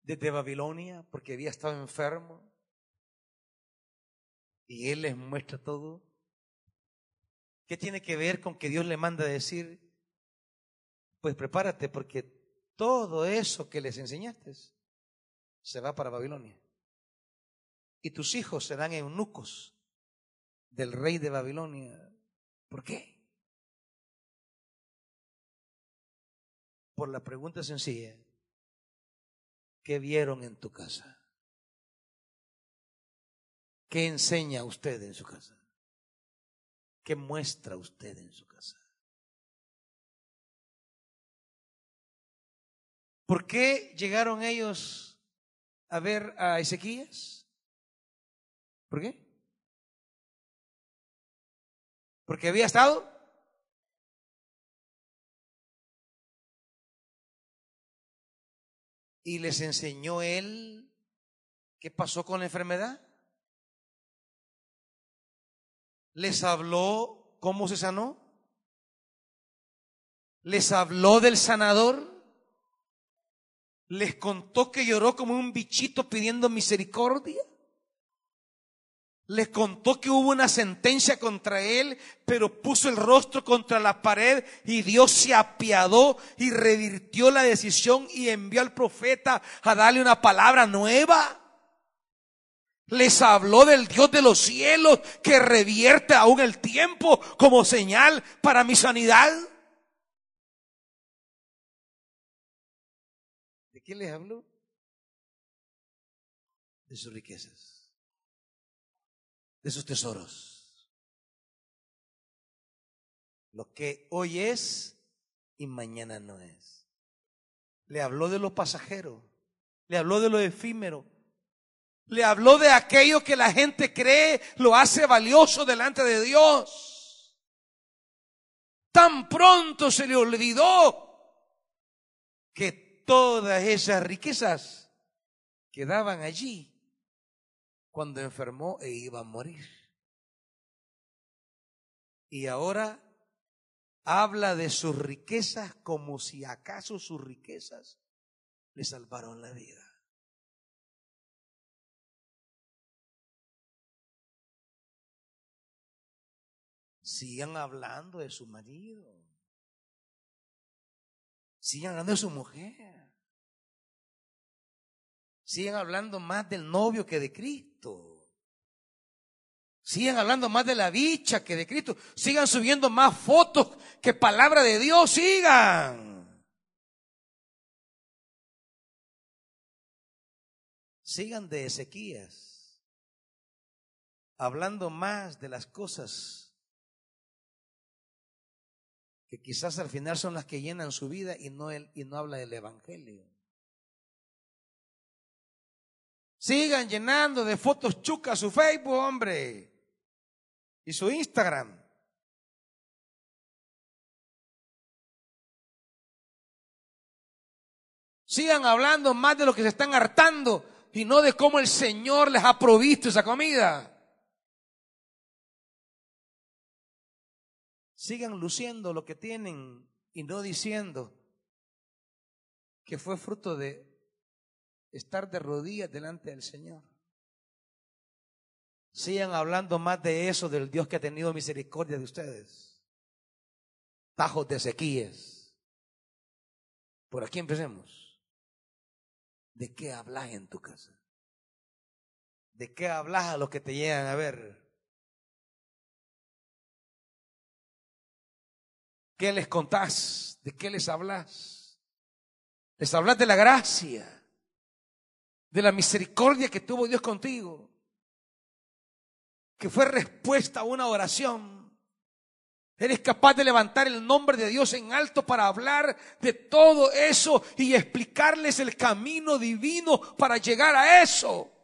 [SPEAKER 1] desde Babilonia porque había estado enfermo? Y Él les muestra todo. ¿Qué tiene que ver con que Dios le manda decir, pues prepárate porque todo eso que les enseñaste se va para Babilonia? Y tus hijos serán eunucos del rey de Babilonia. ¿Por qué? Por la pregunta sencilla, ¿qué vieron en tu casa? ¿Qué enseña usted en su casa? ¿Qué muestra usted en su casa? ¿Por qué llegaron ellos a ver a Ezequías? ¿Por qué? Porque había estado y les enseñó él qué pasó con la enfermedad. Les habló cómo se sanó. Les habló del sanador. Les contó que lloró como un bichito pidiendo misericordia. Les contó que hubo una sentencia contra él, pero puso el rostro contra la pared y Dios se apiadó y revirtió la decisión y envió al profeta a darle una palabra nueva. Les habló del Dios de los cielos que revierte aún el tiempo como señal para mi sanidad. ¿De qué les habló? De sus riquezas de sus tesoros. Lo que hoy es y mañana no es. Le habló de lo pasajero, le habló de lo efímero, le habló de aquello que la gente cree lo hace valioso delante de Dios. Tan pronto se le olvidó que todas esas riquezas quedaban allí cuando enfermó e iba a morir. Y ahora habla de sus riquezas como si acaso sus riquezas le salvaron la vida. Sigan hablando de su marido. Sigan hablando de su mujer. Sigan hablando más del novio que de Cristo. Sigan hablando más de la bicha que de Cristo. Sigan subiendo más fotos que palabra de Dios. Sigan. Sigan de Ezequías. Hablando más de las cosas que quizás al final son las que llenan su vida y no, el, y no habla del Evangelio. Sigan llenando de fotos chucas su Facebook, hombre, y su Instagram. Sigan hablando más de lo que se están hartando y no de cómo el Señor les ha provisto esa comida. sigan luciendo lo que tienen y no diciendo que fue fruto de estar de rodillas delante del Señor. Sigan hablando más de eso, del Dios que ha tenido misericordia de ustedes. Tajos de sequías. Por aquí empecemos. ¿De qué hablas en tu casa? ¿De qué hablas a los que te llegan a ver? ¿Qué les contás? ¿De qué les hablas? Les hablas de la gracia, de la misericordia que tuvo Dios contigo, que fue respuesta a una oración. Eres capaz de levantar el nombre de Dios en alto para hablar de todo eso y explicarles el camino divino para llegar a eso.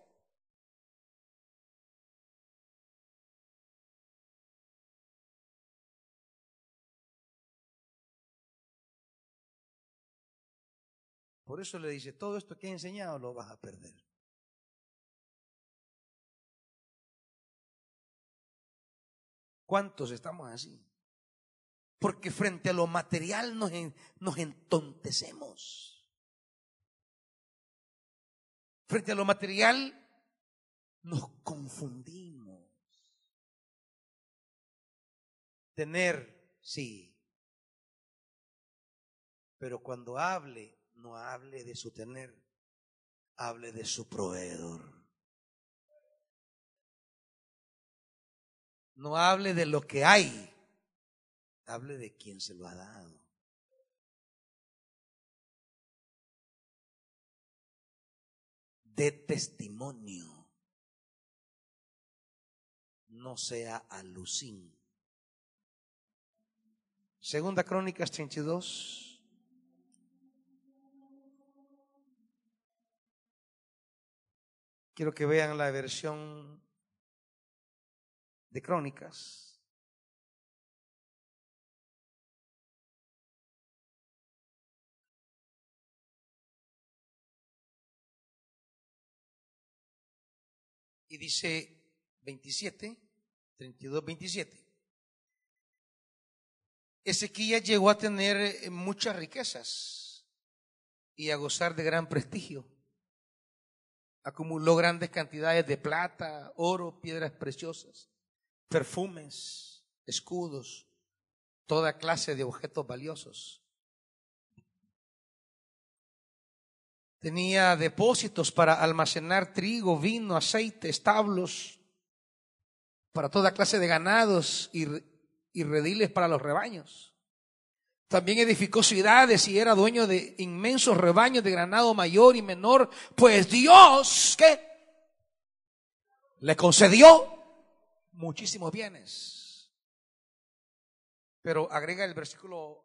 [SPEAKER 1] Por eso le dice, todo esto que he enseñado lo vas a perder. ¿Cuántos estamos así? Porque frente a lo material nos, nos entontecemos. Frente a lo material nos confundimos. Tener, sí. Pero cuando hable no hable de su tener, hable de su proveedor. No hable de lo que hay, hable de quien se lo ha dado. De testimonio, no sea alucín. Segunda Crónicas 32. Quiero que vean la versión de Crónicas. Y dice 27, 32, 27. Ezequiel llegó a tener eh, muchas riquezas y a gozar de gran prestigio acumuló grandes cantidades de plata, oro, piedras preciosas, perfumes, escudos, toda clase de objetos valiosos. Tenía depósitos para almacenar trigo, vino, aceite, establos, para toda clase de ganados y, y rediles para los rebaños. También edificó ciudades y era dueño de inmensos rebaños de granado mayor y menor, pues Dios, ¿qué? Le concedió muchísimos bienes. Pero agrega el versículo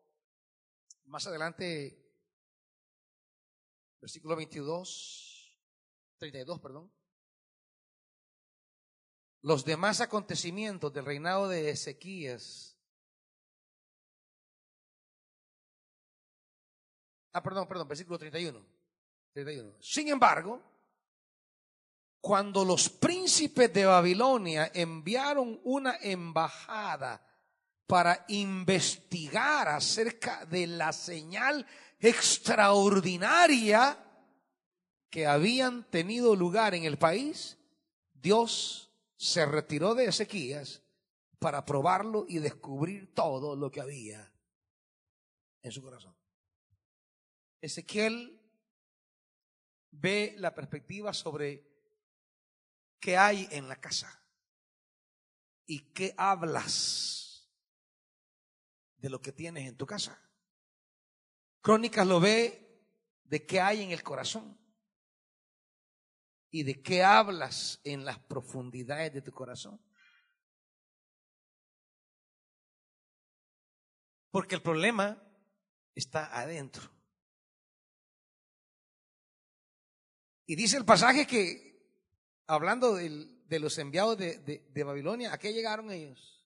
[SPEAKER 1] más adelante, versículo 22, 32, perdón. Los demás acontecimientos del reinado de Ezequías Ah, perdón, perdón, versículo 31. 31. Sin embargo, cuando los príncipes de Babilonia enviaron una embajada para investigar acerca de la señal extraordinaria que habían tenido lugar en el país, Dios se retiró de Ezequías para probarlo y descubrir todo lo que había en su corazón. Ezequiel ve la perspectiva sobre qué hay en la casa y qué hablas de lo que tienes en tu casa. Crónicas lo ve de qué hay en el corazón y de qué hablas en las profundidades de tu corazón. Porque el problema está adentro. Y dice el pasaje que, hablando de los enviados de, de Babilonia, ¿a qué llegaron ellos?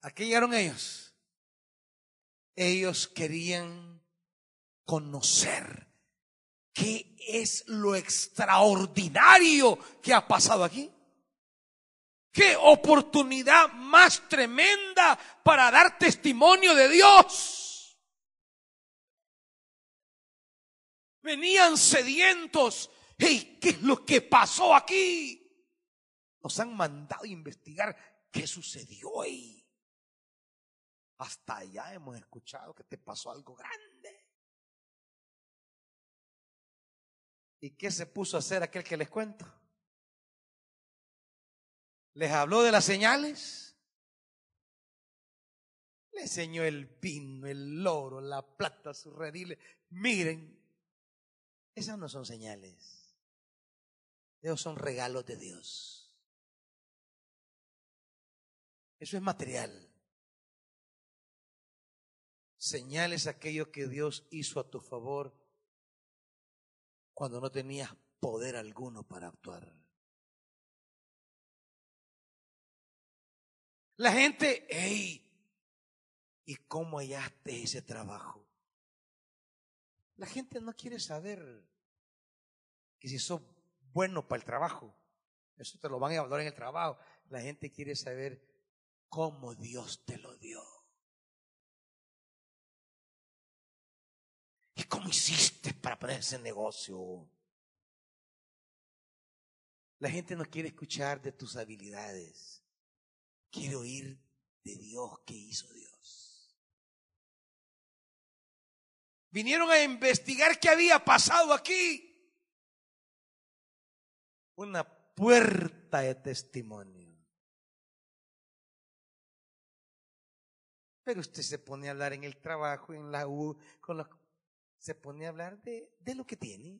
[SPEAKER 1] ¿A qué llegaron ellos? Ellos querían conocer qué es lo extraordinario que ha pasado aquí. Qué oportunidad más tremenda para dar testimonio de Dios. Venían sedientos. Hey, ¿qué es lo que pasó aquí? Nos han mandado a investigar qué sucedió ahí. Hasta allá hemos escuchado que te pasó algo grande. ¿Y qué se puso a hacer aquel que les cuento? Les habló de las señales. Le enseñó el pino, el oro, la plata, sus rediles. Miren, esas no son señales. Esos son regalos de Dios. Eso es material. Señales aquello que Dios hizo a tu favor cuando no tenías poder alguno para actuar. La gente, hey, ¿y cómo hallaste ese trabajo? La gente no quiere saber que si sos bueno para el trabajo, eso te lo van a hablar en el trabajo. La gente quiere saber cómo Dios te lo dio. ¿Y cómo hiciste para poner ese negocio? La gente no quiere escuchar de tus habilidades. Quiero oír de Dios qué hizo Dios. Vinieron a investigar qué había pasado aquí. Una puerta de testimonio. Pero usted se pone a hablar en el trabajo, en la U, con se pone a hablar de, de lo que tiene.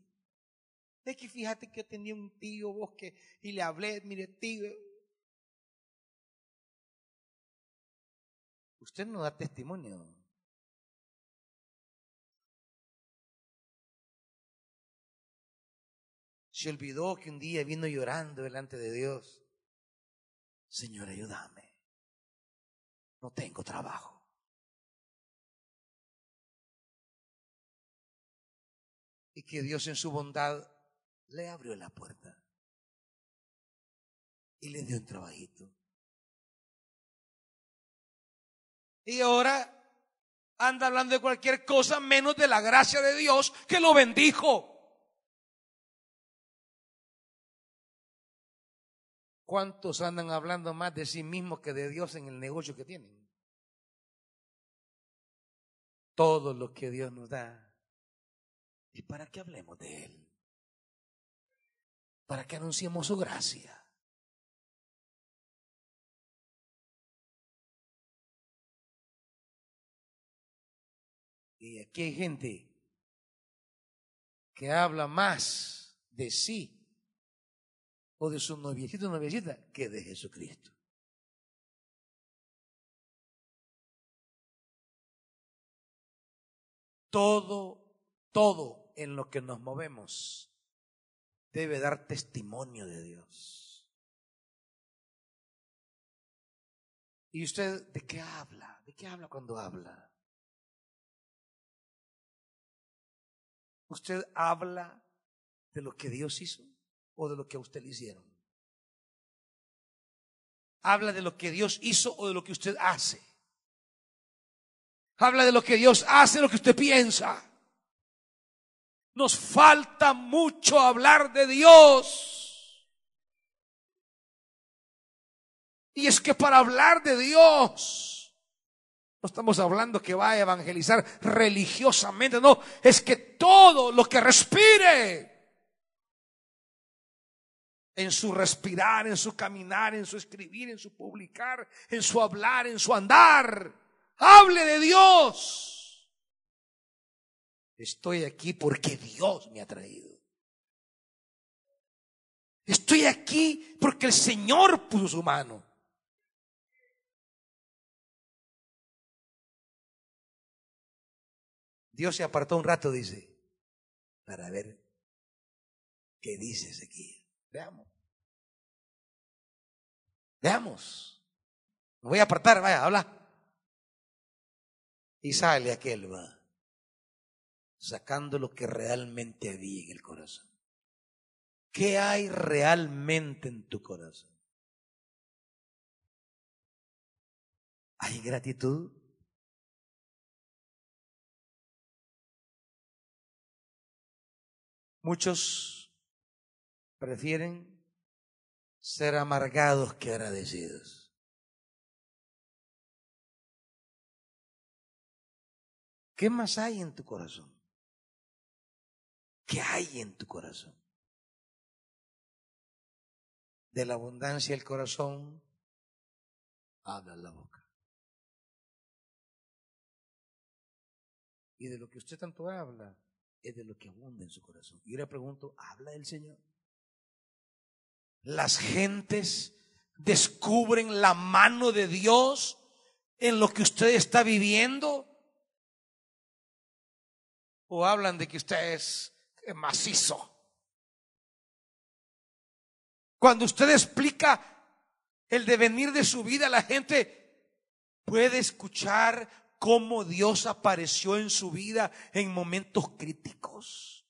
[SPEAKER 1] De que fíjate que yo tenía un tío, vos que, y le hablé, mire tío, Usted no da testimonio. Se olvidó que un día vino llorando delante de Dios. Señor, ayúdame. No tengo trabajo. Y que Dios en su bondad le abrió la puerta y le dio un trabajito. Y ahora anda hablando de cualquier cosa menos de la gracia de Dios que lo bendijo. ¿Cuántos andan hablando más de sí mismos que de Dios en el negocio que tienen? Todo lo que Dios nos da. ¿Y para qué hablemos de Él? Para que anunciemos su gracia. Y aquí hay gente que habla más de sí o de su noviecito o noviecita que de Jesucristo. Todo, todo en lo que nos movemos debe dar testimonio de Dios. ¿Y usted de qué habla? ¿De qué habla cuando habla? ¿Usted habla de lo que Dios hizo o de lo que a usted le hicieron? ¿Habla de lo que Dios hizo o de lo que usted hace? Habla de lo que Dios hace, lo que usted piensa. Nos falta mucho hablar de Dios. Y es que para hablar de Dios, no estamos hablando que vaya a evangelizar religiosamente, no, es que todo lo que respire, en su respirar, en su caminar, en su escribir, en su publicar, en su hablar, en su andar, hable de Dios. Estoy aquí porque Dios me ha traído. Estoy aquí porque el Señor puso su mano. Dios se apartó un rato, dice, para ver qué dice Ezequiel. Veamos. Veamos. Me voy a apartar, vaya, habla. Y sale aquel, va sacando lo que realmente había en el corazón. ¿Qué hay realmente en tu corazón? ¿Hay gratitud? Muchos prefieren ser amargados que agradecidos. ¿Qué más hay en tu corazón? ¿Qué hay en tu corazón? De la abundancia del corazón, habla la boca. Y de lo que usted tanto habla, es de lo que abunda en su corazón. Y yo le pregunto, ¿habla el Señor? Las gentes descubren la mano de Dios en lo que usted está viviendo. O hablan de que usted es macizo. Cuando usted explica el devenir de su vida, la gente puede escuchar cómo Dios apareció en su vida en momentos críticos.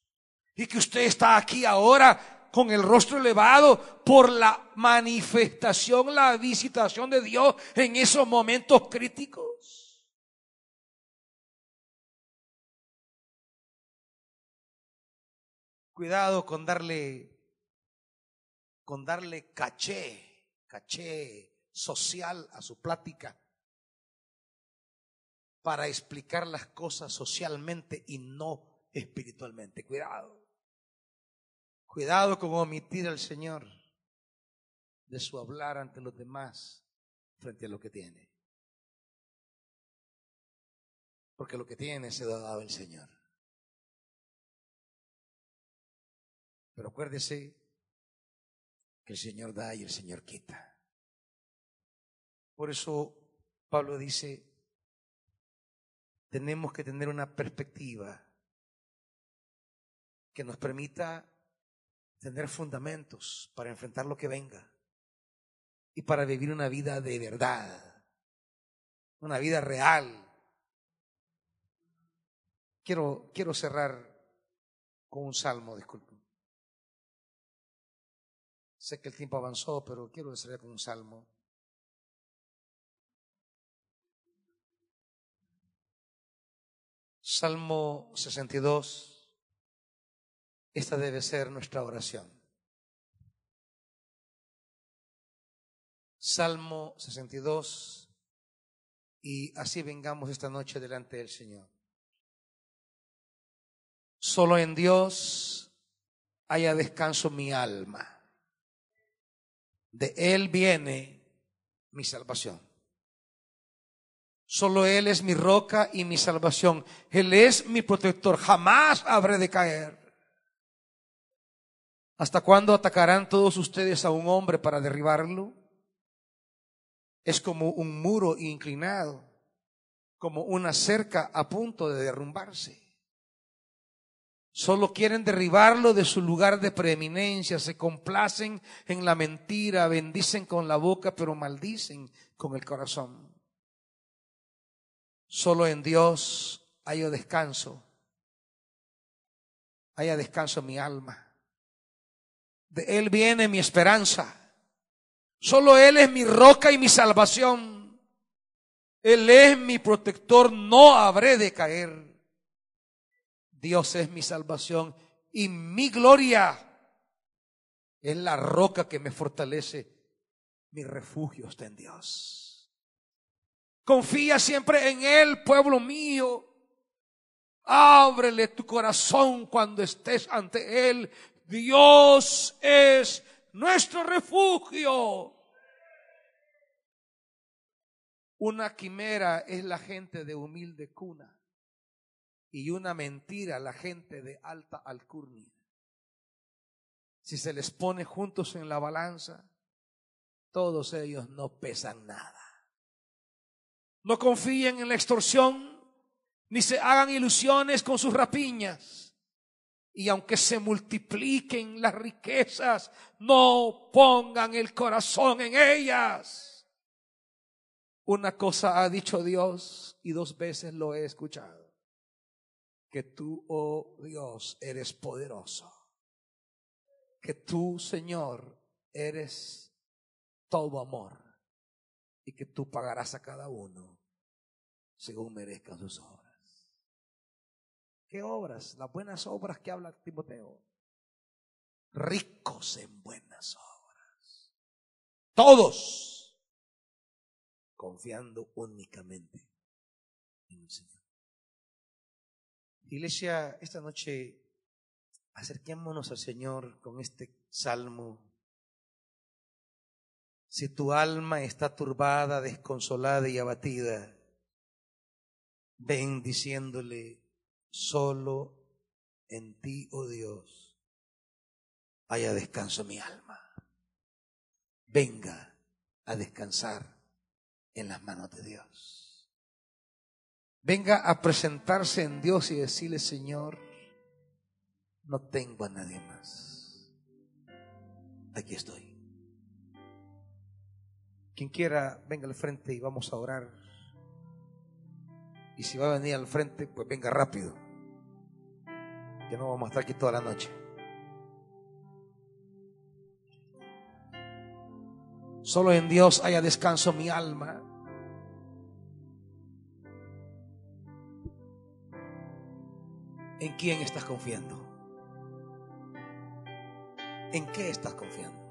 [SPEAKER 1] Y que usted está aquí ahora con el rostro elevado por la manifestación, la visitación de Dios en esos momentos críticos. Cuidado con darle, con darle caché, caché social a su plática para explicar las cosas socialmente y no espiritualmente. Cuidado. Cuidado con omitir al Señor de su hablar ante los demás frente a lo que tiene. Porque lo que tiene se lo ha dado el Señor. Pero acuérdese que el Señor da y el Señor quita. Por eso Pablo dice, tenemos que tener una perspectiva que nos permita tener fundamentos para enfrentar lo que venga y para vivir una vida de verdad, una vida real. Quiero, quiero cerrar con un salmo, disculpe. Sé que el tiempo avanzó, pero quiero decirle con un salmo. Salmo 62. Esta debe ser nuestra oración. Salmo 62. Y así vengamos esta noche delante del Señor. Solo en Dios haya descanso mi alma. De Él viene mi salvación. Solo Él es mi roca y mi salvación. Él es mi protector. Jamás habré de caer. ¿Hasta cuándo atacarán todos ustedes a un hombre para derribarlo? Es como un muro inclinado, como una cerca a punto de derrumbarse. Solo quieren derribarlo de su lugar de preeminencia, se complacen en la mentira, bendicen con la boca, pero maldicen con el corazón. Solo en Dios hay descanso. Haya descanso mi alma. De Él viene mi esperanza. Solo Él es mi roca y mi salvación. Él es mi protector, no habré de caer. Dios es mi salvación y mi gloria es la roca que me fortalece. Mi refugio está en Dios. Confía siempre en Él, pueblo mío. Ábrele tu corazón cuando estés ante Él. Dios es nuestro refugio. Una quimera es la gente de humilde cuna y una mentira la gente de alta alcurnia. Si se les pone juntos en la balanza, todos ellos no pesan nada. No confíen en la extorsión, ni se hagan ilusiones con sus rapiñas. Y aunque se multipliquen las riquezas, no pongan el corazón en ellas. Una cosa ha dicho Dios y dos veces lo he escuchado que tú, oh Dios, eres poderoso. Que tú, Señor, eres todo amor. Y que tú pagarás a cada uno según merezcan sus obras. ¿Qué obras? Las buenas obras que habla Timoteo. Ricos en buenas obras. Todos confiando únicamente en el Señor. Iglesia, esta noche acerquémonos al Señor con este salmo. Si tu alma está turbada, desconsolada y abatida, ven diciéndole, solo en ti, oh Dios, haya descanso mi alma. Venga a descansar en las manos de Dios venga a presentarse en Dios y decirle, Señor, no tengo a nadie más. Aquí estoy. Quien quiera, venga al frente y vamos a orar. Y si va a venir al frente, pues venga rápido. Que no vamos a estar aquí toda la noche. Solo en Dios haya descanso mi alma. ¿En quién estás confiando? ¿En qué estás confiando?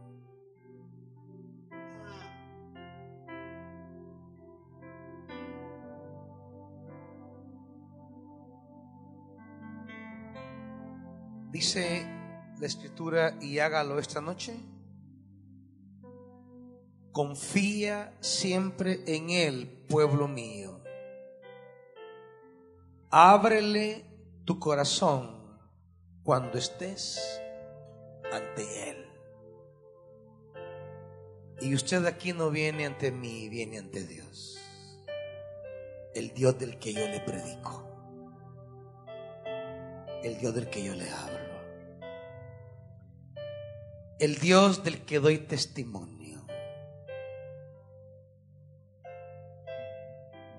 [SPEAKER 1] Dice la escritura, y hágalo esta noche. Confía siempre en Él, pueblo mío. Ábrele tu corazón cuando estés ante Él. Y usted aquí no viene ante mí, viene ante Dios. El Dios del que yo le predico. El Dios del que yo le hablo. El Dios del que doy testimonio.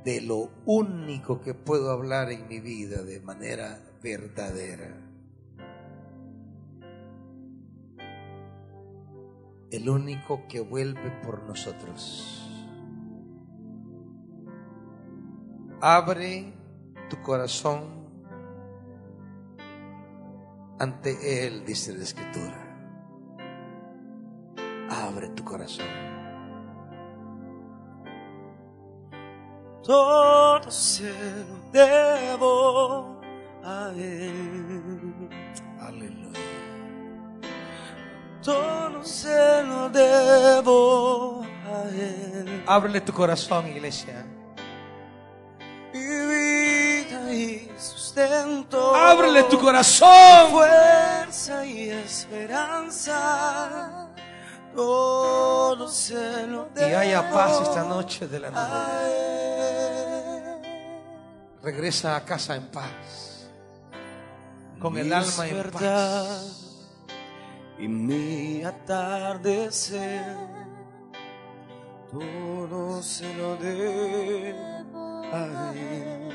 [SPEAKER 1] de lo único que puedo hablar en mi vida de manera verdadera. El único que vuelve por nosotros. Abre tu corazón ante Él, dice la Escritura. Abre tu corazón.
[SPEAKER 2] todo se lo debo a Él.
[SPEAKER 1] Aleluya.
[SPEAKER 2] Todo se lo debo a Él.
[SPEAKER 1] Ábrele tu corazón, iglesia.
[SPEAKER 2] Mi vida y sustento.
[SPEAKER 1] Ábrele tu corazón.
[SPEAKER 2] Fuerza y esperanza. Todo se lo debo
[SPEAKER 1] Y haya paz esta noche de la.
[SPEAKER 2] Él.
[SPEAKER 1] Regresa a casa en paz. con el alma en paz.
[SPEAKER 2] y mi atardecer. Todo se lo debo a Él.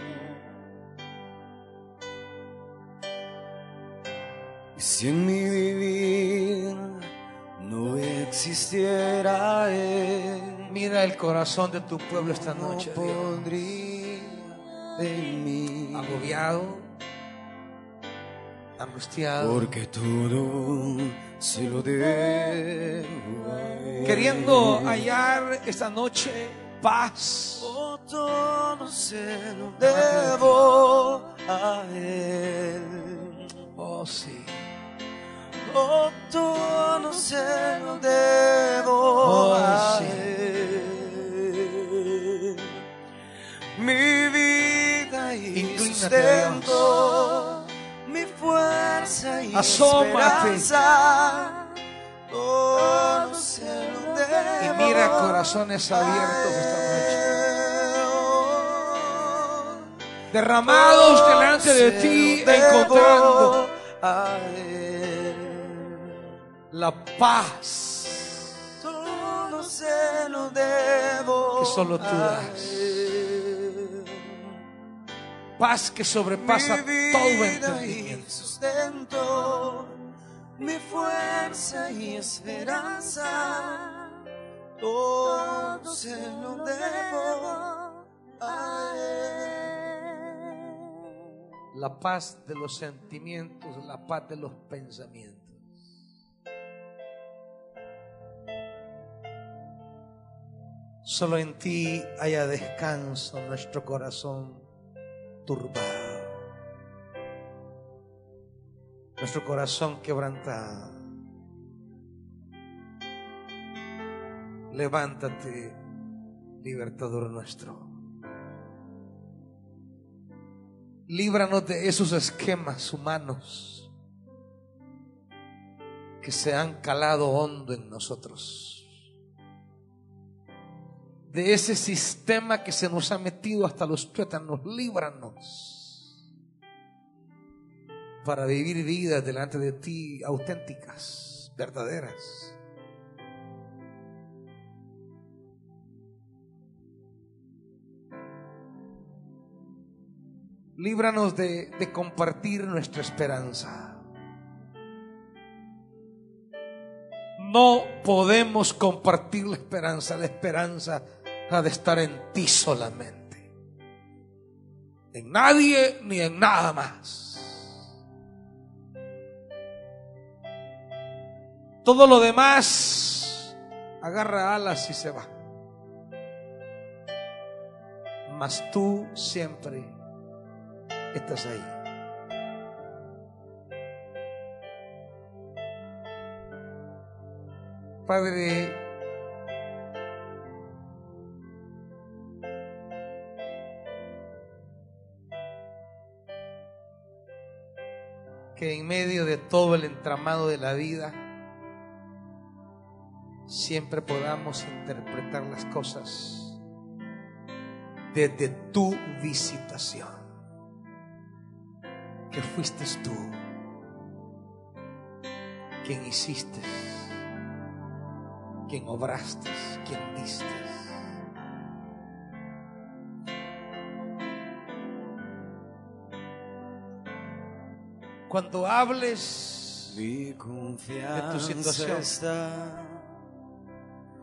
[SPEAKER 2] Y si en mi vivir no existiera Él,
[SPEAKER 1] Mira el corazón de tu pueblo esta
[SPEAKER 2] no
[SPEAKER 1] noche, Dios.
[SPEAKER 2] podría en mí.
[SPEAKER 1] agobiado, angustiado,
[SPEAKER 2] Porque todo se lo debo a Él.
[SPEAKER 1] queriendo hallar esta noche paz.
[SPEAKER 2] Oh, todo se lo debo a Él.
[SPEAKER 1] Oh, sí.
[SPEAKER 2] Oh, todo se lo debo
[SPEAKER 1] Oh,
[SPEAKER 2] a
[SPEAKER 1] sí.
[SPEAKER 2] Él. Mi vida y sustento, mi fuerza y
[SPEAKER 1] Asómate.
[SPEAKER 2] esperanza. Todo se lo debo
[SPEAKER 1] Y mira corazones abiertos esta noche. Derramados delante de ti, encontrando
[SPEAKER 2] a Él.
[SPEAKER 1] La paz
[SPEAKER 2] Todo se lo debo
[SPEAKER 1] Que solo tú das. Paz que sobrepasa
[SPEAKER 2] Mi
[SPEAKER 1] todo
[SPEAKER 2] vida y
[SPEAKER 1] entendimiento.
[SPEAKER 2] sustento, mi fuerza y esperanza, todo se lo debo a Él.
[SPEAKER 1] La paz de los sentimientos, la paz de los pensamientos. Solo en ti haya descanso nuestro corazón turbado, nuestro corazón quebrantado. Levántate, libertador nuestro. Líbranos de esos esquemas humanos que se han calado hondo en nosotros. De ese sistema que se nos ha metido hasta los tuétanos, líbranos para vivir vidas delante de ti auténticas, verdaderas. Líbranos de, de compartir nuestra esperanza. No podemos compartir la esperanza. La esperanza ha de estar en ti solamente. En nadie ni en nada más. Todo lo demás agarra alas y se va. Mas tú siempre estás ahí. Padre, que en medio de todo el entramado de la vida siempre podamos interpretar las cosas desde tu visitación, que fuiste tú quien hiciste, quien obraste, quien diste. Cuando hables,
[SPEAKER 2] Mi confianza
[SPEAKER 1] situación.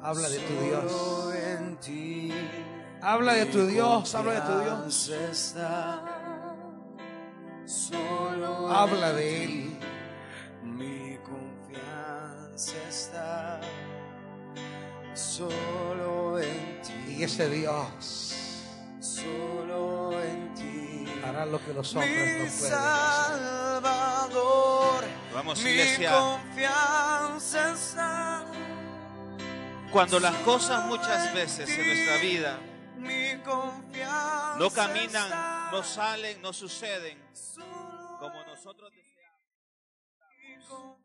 [SPEAKER 1] habla de tu Dios. Habla de tu Dios, habla de tu Dios. Habla de. Él.
[SPEAKER 2] Mi confianza está solo en ti.
[SPEAKER 1] Y ese Dios
[SPEAKER 2] Solo en ti.
[SPEAKER 1] hará lo que los hombres no pueden hacer.
[SPEAKER 3] Vamos,
[SPEAKER 2] mi
[SPEAKER 3] iglesia.
[SPEAKER 2] confianza está
[SPEAKER 3] Cuando las cosas muchas veces en nuestra vida
[SPEAKER 2] mi confianza
[SPEAKER 3] no caminan, no salen, no suceden como nosotros deseamos.